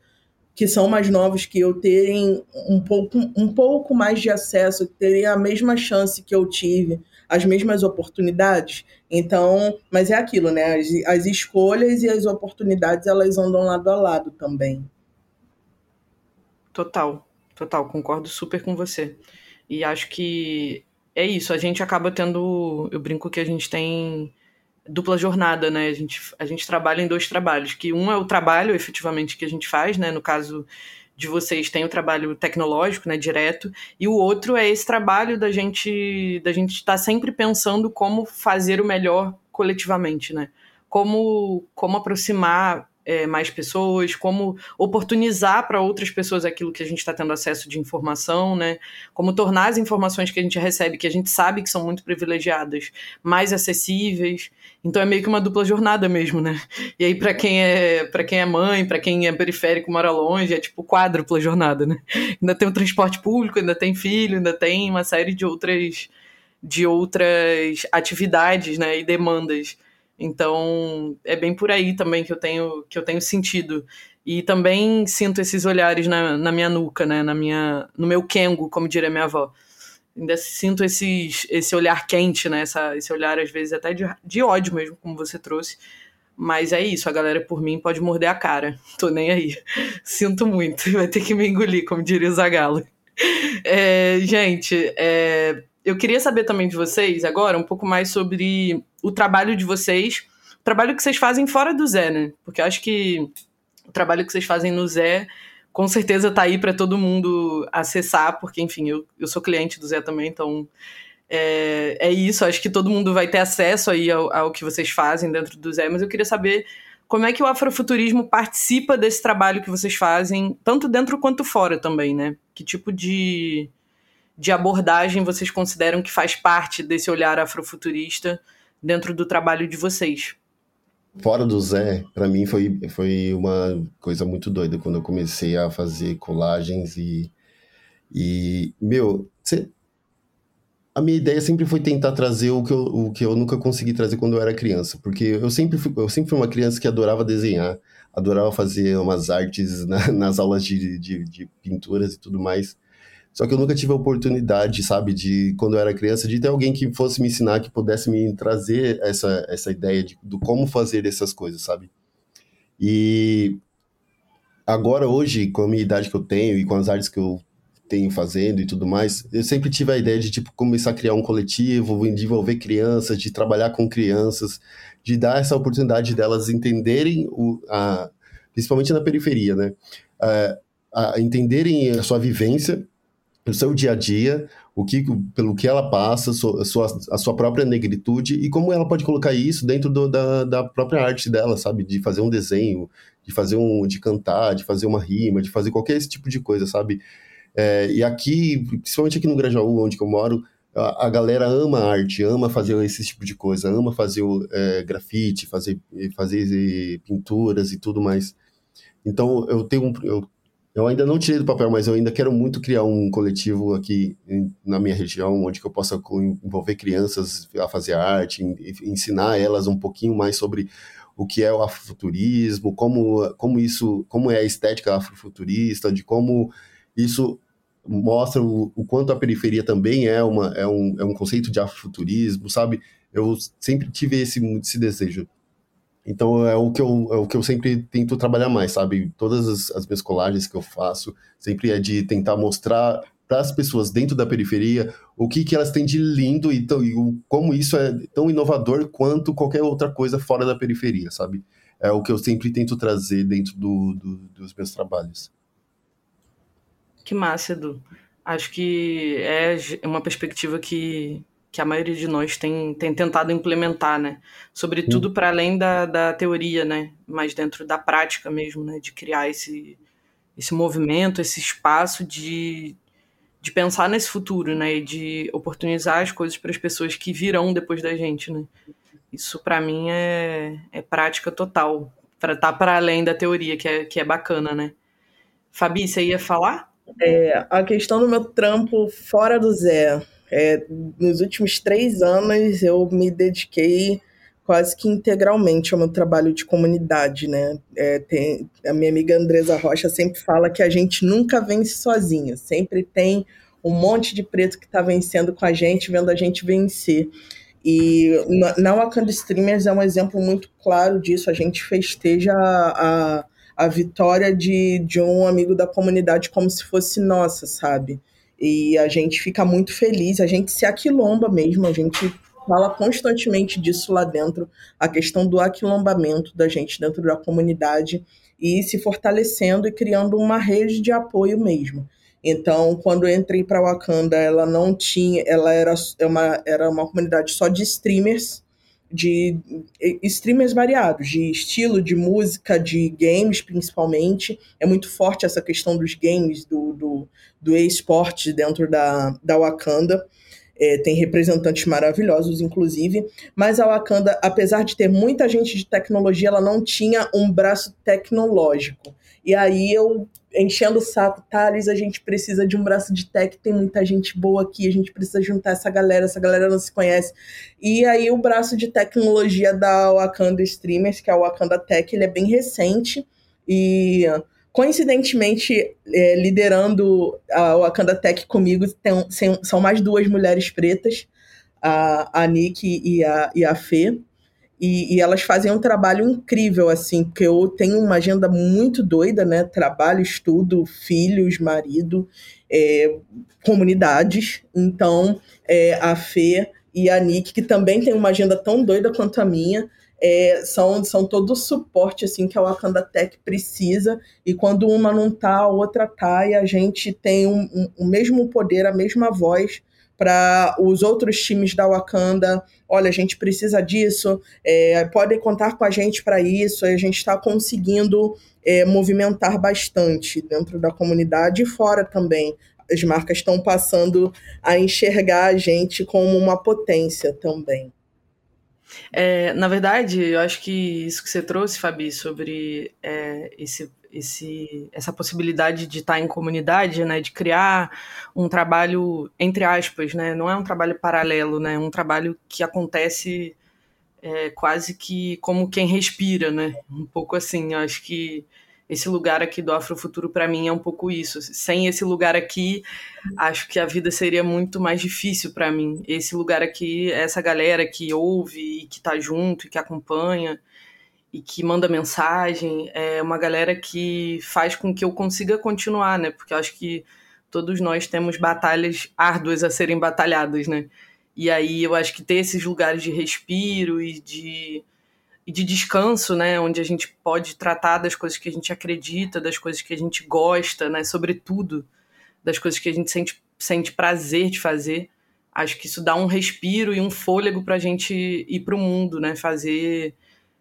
que são mais novos que eu terem um pouco, um pouco mais de acesso, terem a mesma chance que eu tive, as mesmas oportunidades. Então, mas é aquilo, né? As, as escolhas e as oportunidades elas andam lado a lado também. Total, total, concordo super com você. E acho que é isso, a gente acaba tendo. Eu brinco que a gente tem dupla jornada, né? A gente, a gente trabalha em dois trabalhos, que um é o trabalho efetivamente que a gente faz, né? No caso de vocês tem o trabalho tecnológico, né, direto, e o outro é esse trabalho da gente da gente estar tá sempre pensando como fazer o melhor coletivamente, né? Como como aproximar é, mais pessoas, como oportunizar para outras pessoas aquilo que a gente está tendo acesso de informação, né? Como tornar as informações que a gente recebe, que a gente sabe que são muito privilegiadas, mais acessíveis. Então é meio que uma dupla jornada mesmo, né? E aí para quem é para quem é mãe, para quem é periférico, mora longe, é tipo quádrupla jornada, né? Ainda tem o transporte público, ainda tem filho, ainda tem uma série de outras de outras atividades, né, e demandas então, é bem por aí também que eu tenho que eu tenho sentido. E também sinto esses olhares na, na minha nuca, né, na minha no meu kengo, como diria minha avó. Ainda sinto esses, esse olhar quente, né, essa, esse olhar às vezes até de, de ódio mesmo, como você trouxe. Mas é isso, a galera por mim pode morder a cara. Tô nem aí. Sinto muito. Vai ter que me engolir, como diria o Zagalo. É, gente, é, eu queria saber também de vocês agora um pouco mais sobre o trabalho de vocês, o trabalho que vocês fazem fora do Zé, né? Porque eu acho que o trabalho que vocês fazem no Zé com certeza tá aí para todo mundo acessar, porque, enfim, eu, eu sou cliente do Zé também, então é, é isso. Acho que todo mundo vai ter acesso aí ao, ao que vocês fazem dentro do Zé, mas eu queria saber como é que o afrofuturismo participa desse trabalho que vocês fazem, tanto dentro quanto fora também, né? Que tipo de, de abordagem vocês consideram que faz parte desse olhar afrofuturista dentro do trabalho de vocês? Fora do Zé, para mim foi, foi uma coisa muito doida quando eu comecei a fazer colagens e, e meu, cê, a minha ideia sempre foi tentar trazer o que, eu, o que eu nunca consegui trazer quando eu era criança, porque eu sempre fui, eu sempre fui uma criança que adorava desenhar, adorava fazer umas artes na, nas aulas de, de, de pinturas e tudo mais. Só que eu nunca tive a oportunidade, sabe, de quando eu era criança, de ter alguém que fosse me ensinar, que pudesse me trazer essa, essa ideia de do como fazer essas coisas, sabe? E agora, hoje, com a minha idade que eu tenho e com as artes que eu tenho fazendo e tudo mais, eu sempre tive a ideia de, tipo, começar a criar um coletivo, envolver crianças, de trabalhar com crianças, de dar essa oportunidade delas entenderem, o, a, principalmente na periferia, né? A, a entenderem a sua vivência o seu dia a dia, o que, pelo que ela passa, a sua, a sua própria negritude e como ela pode colocar isso dentro do, da, da própria arte dela, sabe? De fazer um desenho, de fazer um, de cantar, de fazer uma rima, de fazer qualquer esse tipo de coisa, sabe? É, e aqui, principalmente aqui no Grajaú, onde eu moro, a, a, galera ama arte, ama fazer esse tipo de coisa, ama fazer é, grafite, fazer, fazer pinturas e tudo mais. Então eu tenho eu eu ainda não tirei do papel, mas eu ainda quero muito criar um coletivo aqui em, na minha região, onde eu possa envolver crianças a fazer arte, ensinar elas um pouquinho mais sobre o que é o afrofuturismo, como, como isso, como é a estética afrofuturista, de como isso mostra o, o quanto a periferia também é, uma, é, um, é um conceito de afrofuturismo, sabe? Eu sempre tive esse, esse desejo. Então é o que eu, é o que eu sempre tento trabalhar mais, sabe? Todas as, as minhas colagens que eu faço sempre é de tentar mostrar para as pessoas dentro da periferia o que, que elas têm de lindo e, tão, e como isso é tão inovador quanto qualquer outra coisa fora da periferia, sabe? É o que eu sempre tento trazer dentro do, do, dos meus trabalhos. Que massa, Edu. Acho que é uma perspectiva que, que a maioria de nós tem, tem tentado implementar, né? Sobretudo para além da, da teoria, né? Mas dentro da prática mesmo, né? De criar esse, esse movimento, esse espaço de, de pensar nesse futuro, né? E de oportunizar as coisas para as pessoas que virão depois da gente, né? Isso para mim é, é prática total. Para estar tá para além da teoria, que é, que é bacana, né? Fabi, você ia falar? É, a questão do meu trampo fora do Zé. É, nos últimos três anos eu me dediquei quase que integralmente ao meu trabalho de comunidade, né? É, tem, a minha amiga Andresa Rocha sempre fala que a gente nunca vence sozinha, sempre tem um monte de preto que está vencendo com a gente, vendo a gente vencer. E na Wakanda Streamers é um exemplo muito claro disso. A gente festeja a, a, a vitória de, de um amigo da comunidade como se fosse nossa, sabe? E a gente fica muito feliz, a gente se aquilomba mesmo, a gente fala constantemente disso lá dentro, a questão do aquilombamento da gente dentro da comunidade e se fortalecendo e criando uma rede de apoio mesmo. Então, quando eu entrei para Wakanda, ela não tinha, ela era é uma, era uma comunidade só de streamers, de streamers variados, de estilo, de música, de games principalmente. É muito forte essa questão dos games, do, do, do e-sport dentro da, da Wakanda. É, tem representantes maravilhosos, inclusive, mas a Wakanda, apesar de ter muita gente de tecnologia, ela não tinha um braço tecnológico. E aí eu enchendo o saco, Thales, a gente precisa de um braço de tech, tem muita gente boa aqui, a gente precisa juntar essa galera, essa galera não se conhece. E aí o braço de tecnologia da Wakanda Streamers, que é o Wakanda Tech, ele é bem recente e coincidentemente é, liderando a Wakanda Tech comigo tem, são mais duas mulheres pretas, a, a Nick e a, e a Fê. E, e, elas fazem um trabalho incrível, assim, porque eu tenho uma agenda muito doida, né? Trabalho, estudo, filhos, marido, é, comunidades. Então, é, a Fê e a Nick, que também tem uma agenda tão doida quanto a minha, é, são, são todo o suporte assim que a Wakanda Tech precisa. E quando uma não tá, a outra tá, e a gente tem um, um, o mesmo poder, a mesma voz para os outros times da Wakanda. Olha, a gente precisa disso, é, podem contar com a gente para isso. A gente está conseguindo é, movimentar bastante dentro da comunidade e fora também. As marcas estão passando a enxergar a gente como uma potência também. É, na verdade, eu acho que isso que você trouxe, Fabi, sobre é, esse esse, essa possibilidade de estar em comunidade, né, de criar um trabalho entre aspas, né, não é um trabalho paralelo, né, é um trabalho que acontece é, quase que como quem respira, né, um pouco assim. Eu acho que esse lugar aqui do Afrofuturo para mim é um pouco isso. Sem esse lugar aqui, acho que a vida seria muito mais difícil para mim. Esse lugar aqui, essa galera que ouve e que está junto e que acompanha e que manda mensagem, é uma galera que faz com que eu consiga continuar, né? Porque eu acho que todos nós temos batalhas árduas a serem batalhadas, né? E aí eu acho que ter esses lugares de respiro e de, e de descanso, né? Onde a gente pode tratar das coisas que a gente acredita, das coisas que a gente gosta, né? Sobretudo das coisas que a gente sente, sente prazer de fazer. Acho que isso dá um respiro e um fôlego para a gente ir para o mundo, né? Fazer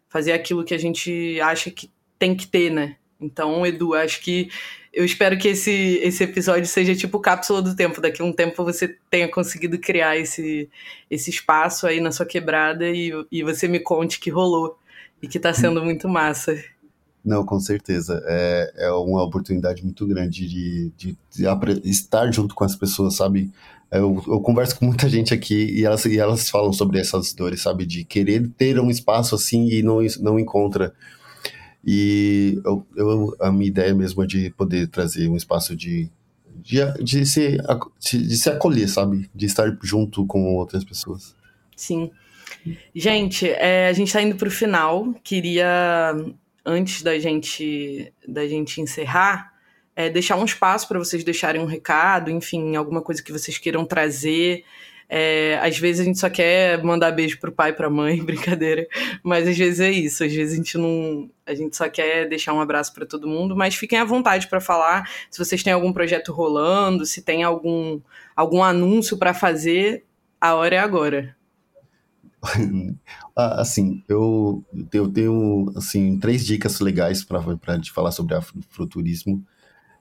fazer aquilo que a gente acha que tem que ter, né? Então, Edu, acho que eu espero que esse, esse episódio seja tipo cápsula do tempo. Daqui a um tempo você tenha conseguido criar esse, esse espaço aí na sua quebrada e, e você me conte que rolou e que tá sendo muito massa. Não, com certeza. É, é uma oportunidade muito grande de, de, de estar junto com as pessoas, sabe? Eu, eu, converso com muita gente aqui e elas, e elas falam sobre essas dores, sabe? De querer ter um espaço assim e não, não encontra. E eu, eu, a minha ideia mesmo é de poder trazer um espaço de, de, de, se, de, se acolher, sabe? De estar junto com outras pessoas. Sim. Gente, é, a gente está indo para o final. Queria, antes da gente, da gente encerrar, é, deixar um espaço para vocês deixarem um recado, enfim, alguma coisa que vocês queiram trazer. É, às vezes a gente só quer mandar beijo pro pai, pra mãe, brincadeira. Mas às vezes é isso. Às vezes a gente não. A gente só quer deixar um abraço para todo mundo. Mas fiquem à vontade para falar. Se vocês têm algum projeto rolando, se tem algum, algum anúncio para fazer, a hora é agora. Ah, assim, eu, eu tenho assim três dicas legais para te falar sobre afrofuturismo.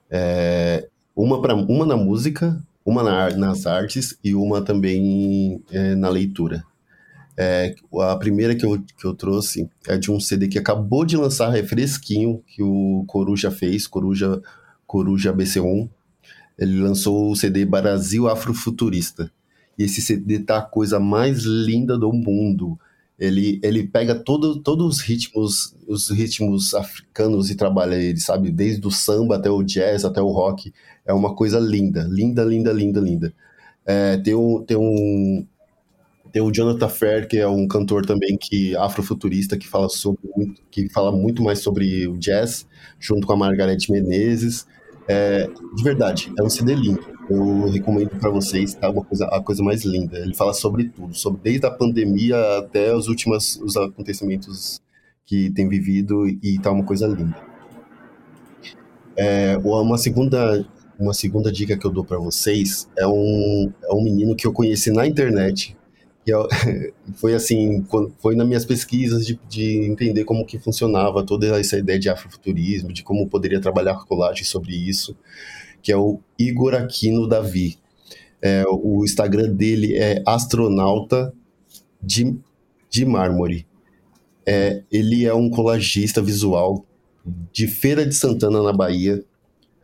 É, uma, pra, uma na música, uma na, nas artes e uma também é, na leitura. É, a primeira que eu, que eu trouxe é de um CD que acabou de lançar, é fresquinho, que o Coruja fez, Coruja, Coruja BC1. Ele lançou o CD Brasil Afrofuturista. E esse CD tá a coisa mais linda do mundo. Ele, ele pega todo, todos os ritmos, os ritmos africanos e trabalha ele, sabe? Desde o samba até o jazz, até o rock. É uma coisa linda, linda, linda, linda, linda. É, tem, um, tem um tem o Jonathan Fair, que é um cantor também que afrofuturista que fala sobre que fala muito mais sobre o jazz, junto com a Margareth Menezes. É, de verdade, é um CD lindo. Eu recomendo para vocês, tá? Uma coisa, a coisa mais linda. Ele fala sobre tudo, sobre desde a pandemia até os últimos os acontecimentos que tem vivido e tá uma coisa linda. É, uma segunda uma segunda dica que eu dou para vocês é um, é um menino que eu conheci na internet. Que eu, foi assim, foi nas minhas pesquisas de, de entender como que funcionava toda essa ideia de afrofuturismo, de como poderia trabalhar com colagem sobre isso, que é o Igor Aquino Davi. É, o Instagram dele é astronauta de, de mármore. É, ele é um colagista visual de Feira de Santana, na Bahia,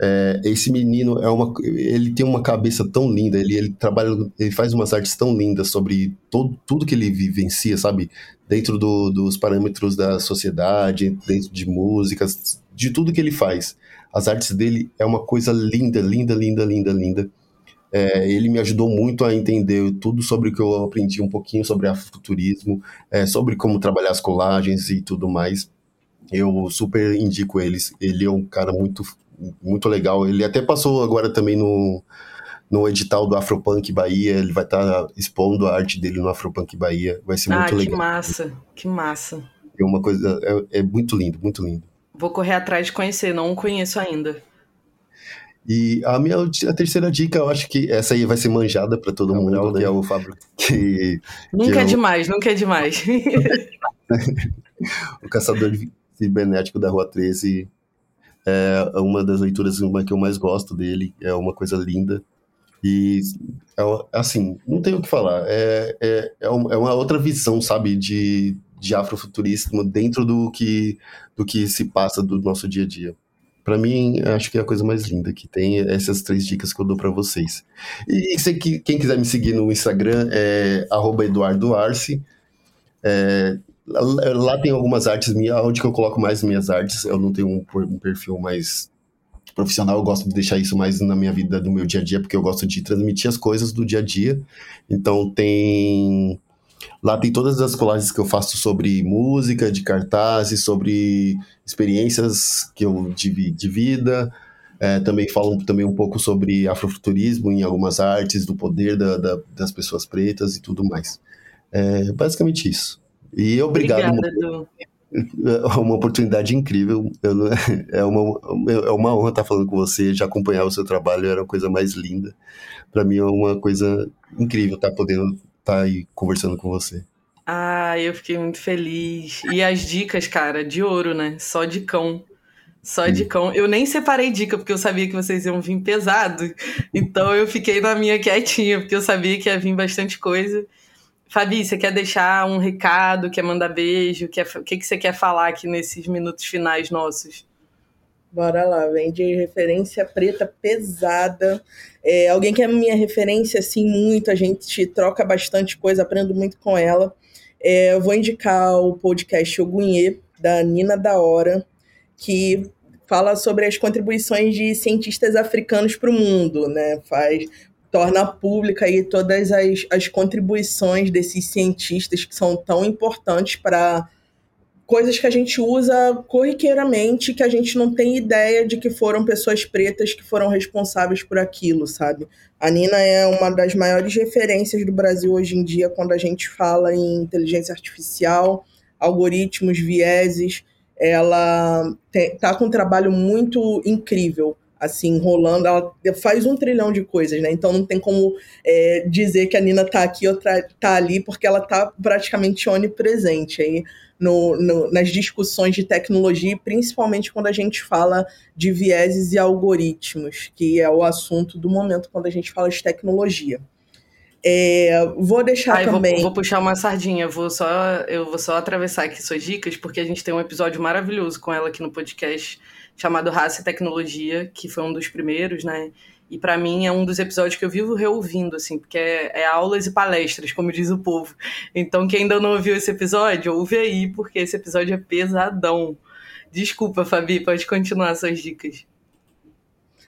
é, esse menino é uma, ele tem uma cabeça tão linda, ele, ele trabalha, ele faz umas artes tão lindas sobre todo, tudo que ele vivencia, sabe? Dentro do, dos parâmetros da sociedade, dentro de músicas, de tudo que ele faz. As artes dele é uma coisa linda, linda, linda, linda, linda. É, ele me ajudou muito a entender tudo sobre o que eu aprendi um pouquinho sobre afrofuturismo, é, sobre como trabalhar as colagens e tudo mais. Eu super indico eles. Ele é um cara muito muito legal. Ele até passou agora também no, no edital do Afropunk Bahia. Ele vai estar tá expondo a arte dele no Afropunk Bahia. Vai ser muito ah, legal. Que massa, que massa. É uma coisa. É, é, muito lindo, muito lindo. Vou correr atrás de conhecer, não conheço ainda. E a minha a terceira dica, eu acho que essa aí vai ser manjada para todo é mundo, né? que é o Fábio. Que, nunca que é, é o... demais, nunca é demais. o caçador cibernético da Rua 13 é uma das leituras uma que eu mais gosto dele, é uma coisa linda. E, é, assim, não tenho o que falar. É, é, é, é uma outra visão, sabe, de, de afrofuturismo dentro do que, do que se passa do nosso dia a dia. Para mim, acho que é a coisa mais linda que tem essas três dicas que eu dou para vocês. E se, quem quiser me seguir no Instagram é @eduardoarce. É, Lá tem algumas artes minhas, onde que eu coloco mais minhas artes. Eu não tenho um, um, perfil mais profissional, eu gosto de deixar isso mais na minha vida, no meu dia a dia, porque eu gosto de transmitir as coisas do dia a dia. Então tem. Lá tem todas as colagens que eu faço sobre música, de cartazes, sobre experiências que eu de, de vida. É, também falo também um pouco sobre afrofuturismo em algumas artes, do poder da, da, das pessoas pretas e tudo mais. É basicamente isso. E obrigado. Obrigada, É uma oportunidade incrível. Eu, é, uma, é uma honra estar falando com você, já acompanhar o seu trabalho, era uma coisa mais linda. Para mim é uma coisa incrível estar podendo estar aí conversando com você. Ah, eu fiquei muito feliz. E as dicas, cara, de ouro, né? Só de cão. Só de cão. Eu nem separei dica, porque eu sabia que vocês iam vir pesado. Então eu fiquei na minha quietinha, porque eu sabia que ia vir bastante coisa. Fabi, você quer deixar um recado, quer mandar beijo? Quer, o que, que você quer falar aqui nesses minutos finais nossos? Bora lá, vem de referência preta pesada. É, alguém que é minha referência, assim, muito, a gente troca bastante coisa, aprendo muito com ela. É, eu vou indicar o podcast Ogunhê, da Nina da Hora, que fala sobre as contribuições de cientistas africanos para o mundo, né? Faz torna pública aí todas as, as contribuições desses cientistas que são tão importantes para coisas que a gente usa corriqueiramente que a gente não tem ideia de que foram pessoas pretas que foram responsáveis por aquilo, sabe? A Nina é uma das maiores referências do Brasil hoje em dia quando a gente fala em inteligência artificial, algoritmos, vieses. Ela está com um trabalho muito incrível assim, rolando. Ela faz um trilhão de coisas, né? Então não tem como é, dizer que a Nina tá aqui ou tá ali, porque ela tá praticamente onipresente aí no, no, nas discussões de tecnologia, principalmente quando a gente fala de vieses e algoritmos, que é o assunto do momento quando a gente fala de tecnologia. É, vou deixar Ai, também. Vou, vou, puxar uma sardinha, vou só, eu vou só atravessar aqui suas dicas, porque a gente tem um episódio maravilhoso com ela aqui no podcast, chamado Raça e Tecnologia, que foi um dos primeiros, né? E para mim é um dos episódios que eu vivo reouvindo, assim, porque é, é, aulas e palestras, como diz o povo. Então, quem ainda não ouviu esse episódio, ouve aí, porque esse episódio é pesadão. Desculpa, Fabi, pode continuar suas dicas.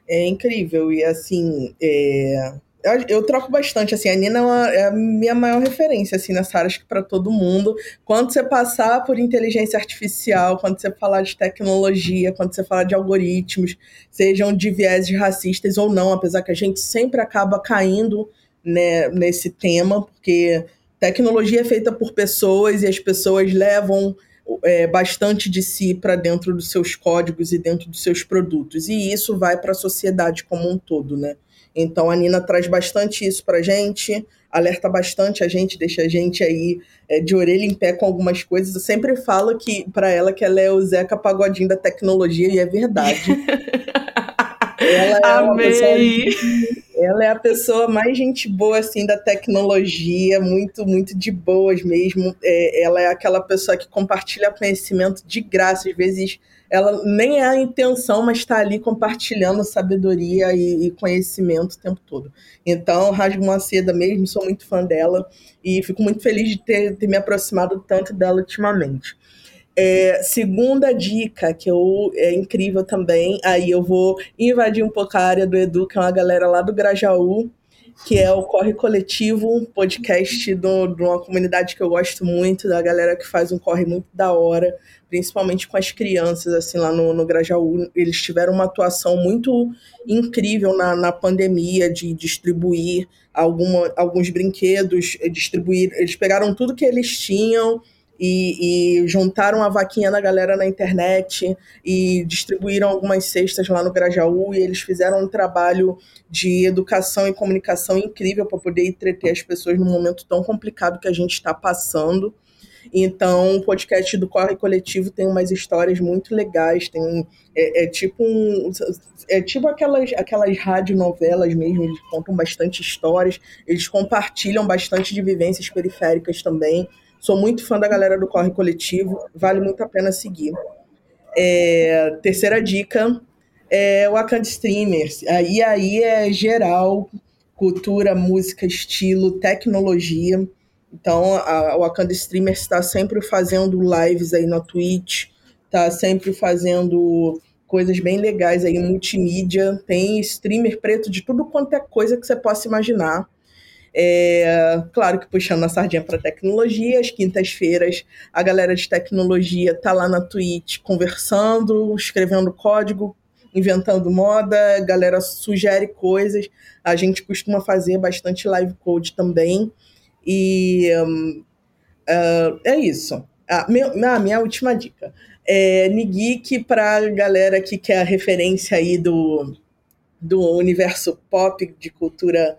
É incrível, e assim, é eu, eu, troco bastante, assim, a Nina é, uma, é a minha maior referência, assim, nessa área, acho que para todo mundo. Quando você passar por inteligência artificial, quando você falar de tecnologia, quando você falar de algoritmos, sejam de vieses racistas ou não, apesar que a gente sempre acaba caindo né, nesse tema, porque tecnologia é feita por pessoas e as pessoas levam é, bastante de si para dentro dos seus códigos e dentro dos seus produtos. E isso vai para a sociedade como um todo, né? Então a Nina traz bastante isso pra gente, alerta bastante a gente, deixa a gente aí é, de orelha em pé com algumas coisas. Eu sempre falo que para ela que ela é o Zeca Pagodinho da tecnologia e é verdade. ela é Amei. Pessoa, ela é a pessoa mais gente boa assim da tecnologia, muito muito de boas mesmo. É, ela é aquela pessoa que compartilha conhecimento de graça, às vezes ela nem é a intenção, mas está ali compartilhando sabedoria e, e, conhecimento o tempo todo. Então, Rasgo uma seda mesmo, sou muito fã dela e fico muito feliz de ter, ter me aproximado tanto dela ultimamente. É, segunda dica, que eu, é incrível também, aí eu vou invadir um pouco a área do Edu, que é uma galera lá do Grajaú, que é o Corre Coletivo, um podcast de uma comunidade que eu gosto muito, da galera que faz um corre muito da hora, principalmente com as crianças, assim, lá no, no Grajaú. Eles tiveram uma atuação muito incrível na, na pandemia de distribuir alguma, alguns brinquedos, distribuir. Eles pegaram tudo que eles tinham e, e, juntaram a vaquinha da galera na internet e distribuíram algumas cestas lá no Grajaú e eles fizeram um trabalho de educação e comunicação incrível para poder entreter as pessoas num momento tão complicado que a gente está passando. Então, o podcast do Corre Coletivo tem umas histórias muito legais, tem é, é tipo um é tipo aquelas aquelas radionovelas mesmo, eles contam bastante histórias, eles compartilham bastante de vivências periféricas também. Sou muito fã da galera do Corre Coletivo, vale muito a pena seguir. É, terceira dica é o Akand Streamers. E aí é geral, cultura, música, estilo, tecnologia. Então, o Wakanda Streamers está sempre fazendo lives aí na Twitch, está sempre fazendo coisas bem legais aí, multimídia. Tem streamer preto de tudo quanto é coisa que você possa imaginar. É, claro que puxando a sardinha para tecnologia, às quintas-feiras a galera de tecnologia tá lá na Twitch conversando, escrevendo código, inventando moda, a galera sugere coisas. A gente costuma fazer bastante live code também. E um, uh, é isso. Ah, ah, minha última dica. É, Nigeek para galera que quer a referência aí do, do universo pop, de cultura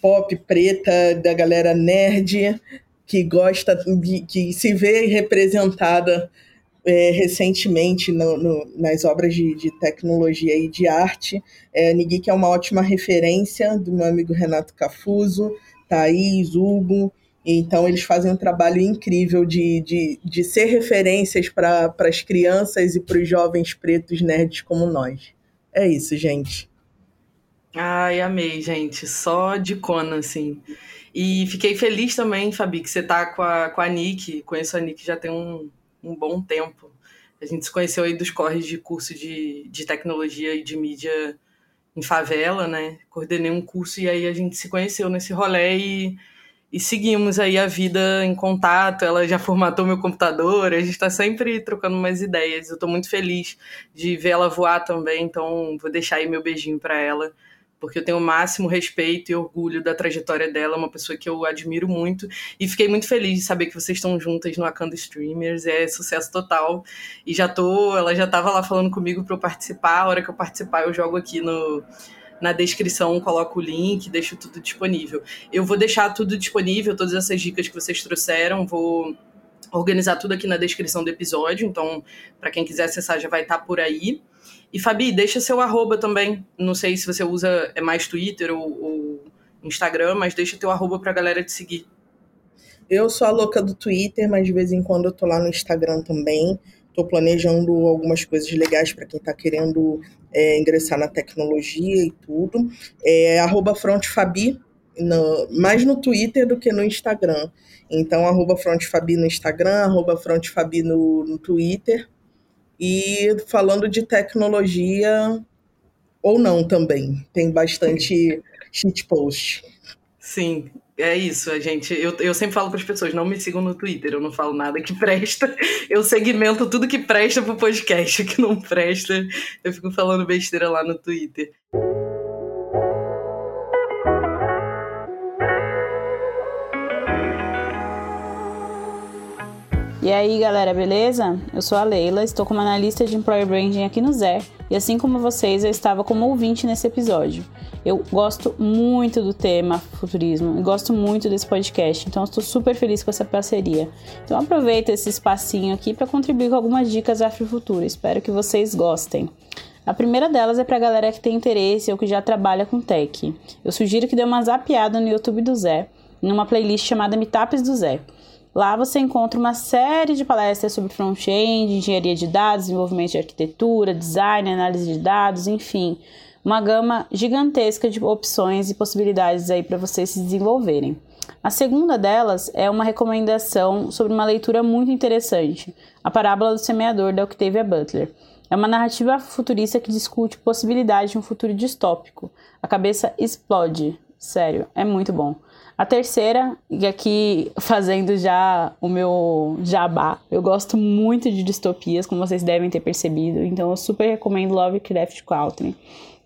pop preta, da galera nerd, que gosta, de, que se vê representada é, recentemente no, no, nas obras de, de, tecnologia e de arte. É, Nigeek é uma ótima referência do meu amigo Renato Cafuso, Thaís, Hugo. Então, eles fazem um trabalho incrível de, de, de ser referências para as crianças e para os jovens pretos nerds como nós. É isso, gente. Ai, amei, gente. Só de cona, assim. E fiquei feliz também, Fabi, que você tá com a, com a Nick. Conheço a Nick já tem um, um bom tempo. A gente se conheceu aí dos corres de curso de, de tecnologia e de mídia em favela, né? Coordenei um curso e aí a gente se conheceu nesse rolê e, e seguimos aí a vida em contato. Ela já formatou meu computador, a gente está sempre trocando umas ideias. Eu estou muito feliz de ver ela voar também, então vou deixar aí meu beijinho para ela porque eu tenho o máximo respeito e orgulho da trajetória dela, uma pessoa que eu admiro muito, e fiquei muito feliz de saber que vocês estão juntas no Akanda Streamers, é sucesso total, e já tô, ela já estava lá falando comigo para eu participar, a hora que eu participar eu jogo aqui no na descrição coloco o link, deixo tudo disponível. Eu vou deixar tudo disponível, todas essas dicas que vocês trouxeram, vou organizar tudo aqui na descrição do episódio, então para quem quiser acessar já vai estar tá por aí. E Fabi, deixa seu arroba também. Não sei se você usa é mais Twitter ou, ou Instagram, mas deixa teu arroba pra galera te seguir. Eu sou a louca do Twitter, mas de vez em quando eu tô lá no Instagram também. Tô planejando algumas coisas legais para quem tá querendo é, ingressar na tecnologia e tudo. É arroba frontfabi, no, mais no Twitter do que no Instagram. Então, arroba frontfabi no Instagram, arroba frontfabi no, no Twitter. E falando de tecnologia, ou não também, tem bastante shitpost. Sim, é isso, a gente. Eu, eu sempre falo para as pessoas: não me sigam no Twitter, eu não falo nada que presta. Eu segmento tudo que presta pro podcast, que não presta. Eu fico falando besteira lá no Twitter. E aí galera, beleza? Eu sou a Leila, estou como analista de Employer Branding aqui no Zé, e assim como vocês, eu estava como ouvinte nesse episódio. Eu gosto muito do tema futurismo e gosto muito desse podcast, então estou super feliz com essa parceria. Então aproveita esse espacinho aqui para contribuir com algumas dicas afro-futuro, espero que vocês gostem. A primeira delas é para a galera que tem interesse ou que já trabalha com tech. Eu sugiro que dê uma zapiada no YouTube do Zé, numa playlist chamada Meetups do Zé. Lá você encontra uma série de palestras sobre front-end, engenharia de dados, desenvolvimento de arquitetura, design, análise de dados, enfim, uma gama gigantesca de opções e possibilidades aí para vocês se desenvolverem. A segunda delas é uma recomendação sobre uma leitura muito interessante, A Parábola do Semeador da Octavia Butler. É uma narrativa futurista que discute possibilidade de um futuro distópico. A cabeça explode. Sério, é muito bom. A terceira, e aqui fazendo já o meu jabá, eu gosto muito de distopias, como vocês devem ter percebido, então eu super recomendo Lovecraft Country,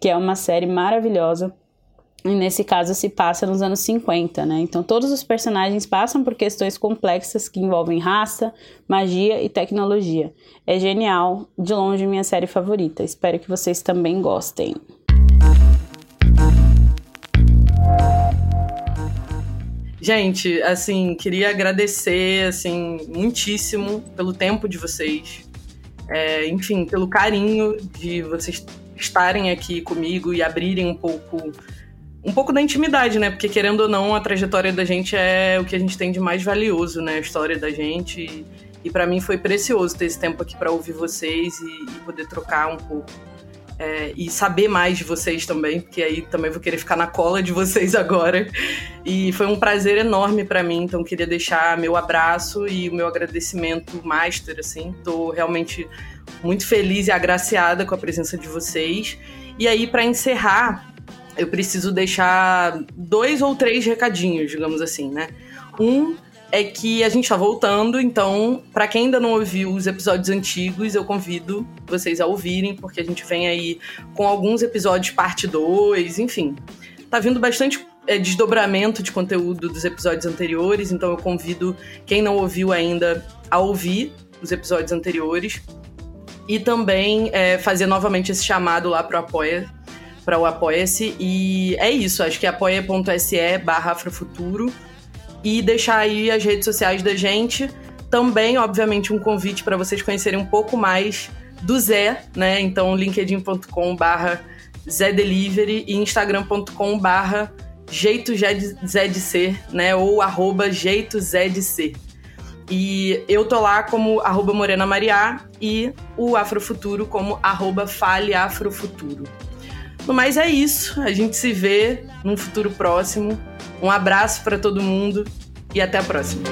que é uma série maravilhosa. E nesse caso se passa nos anos 50, né? Então todos os personagens passam por questões complexas que envolvem raça, magia e tecnologia. É genial, de longe minha série favorita. Espero que vocês também gostem. Gente, assim, queria agradecer, assim, muitíssimo pelo tempo de vocês. É, enfim, pelo carinho de vocês estarem aqui comigo e abrirem um pouco um pouco da intimidade, né? Porque querendo ou não, a trajetória da gente é o que a gente tem de mais valioso, né? A história da gente. E, e para mim foi precioso ter esse tempo aqui para ouvir vocês e, e poder trocar um pouco é, e saber mais de vocês também, porque aí também vou querer ficar na cola de vocês agora. E foi um prazer enorme para mim, então queria deixar meu abraço e o meu agradecimento master, assim. Tô realmente muito feliz e agraciada com a presença de vocês. E aí, para encerrar, eu preciso deixar dois ou três recadinhos, digamos assim, né? Um é que a gente tá voltando, então, para quem ainda não ouviu os episódios antigos, eu convido vocês a ouvirem, porque a gente vem aí com alguns episódios parte 2, enfim. Tá vindo bastante é, desdobramento de conteúdo dos episódios anteriores, então eu convido quem não ouviu ainda a ouvir os episódios anteriores e também é, fazer novamente esse chamado lá pro Apoia, para o Apoia-se. E é isso, acho que é apoia.se barra Afrofuturo e deixar aí as redes sociais da gente. Também, obviamente, um convite para vocês conhecerem um pouco mais do Zé, né? Então, linkedin.com barra Zé Delivery e instagram.com barra jeito Zé de ser, né? Ou arroba jeito Zé de ser. E eu tô lá como arroba Morena Mariá e o Afrofuturo como arroba Fale Afrofuturo. Mas é isso, a gente se vê num futuro próximo. Um abraço para todo mundo e até a próxima.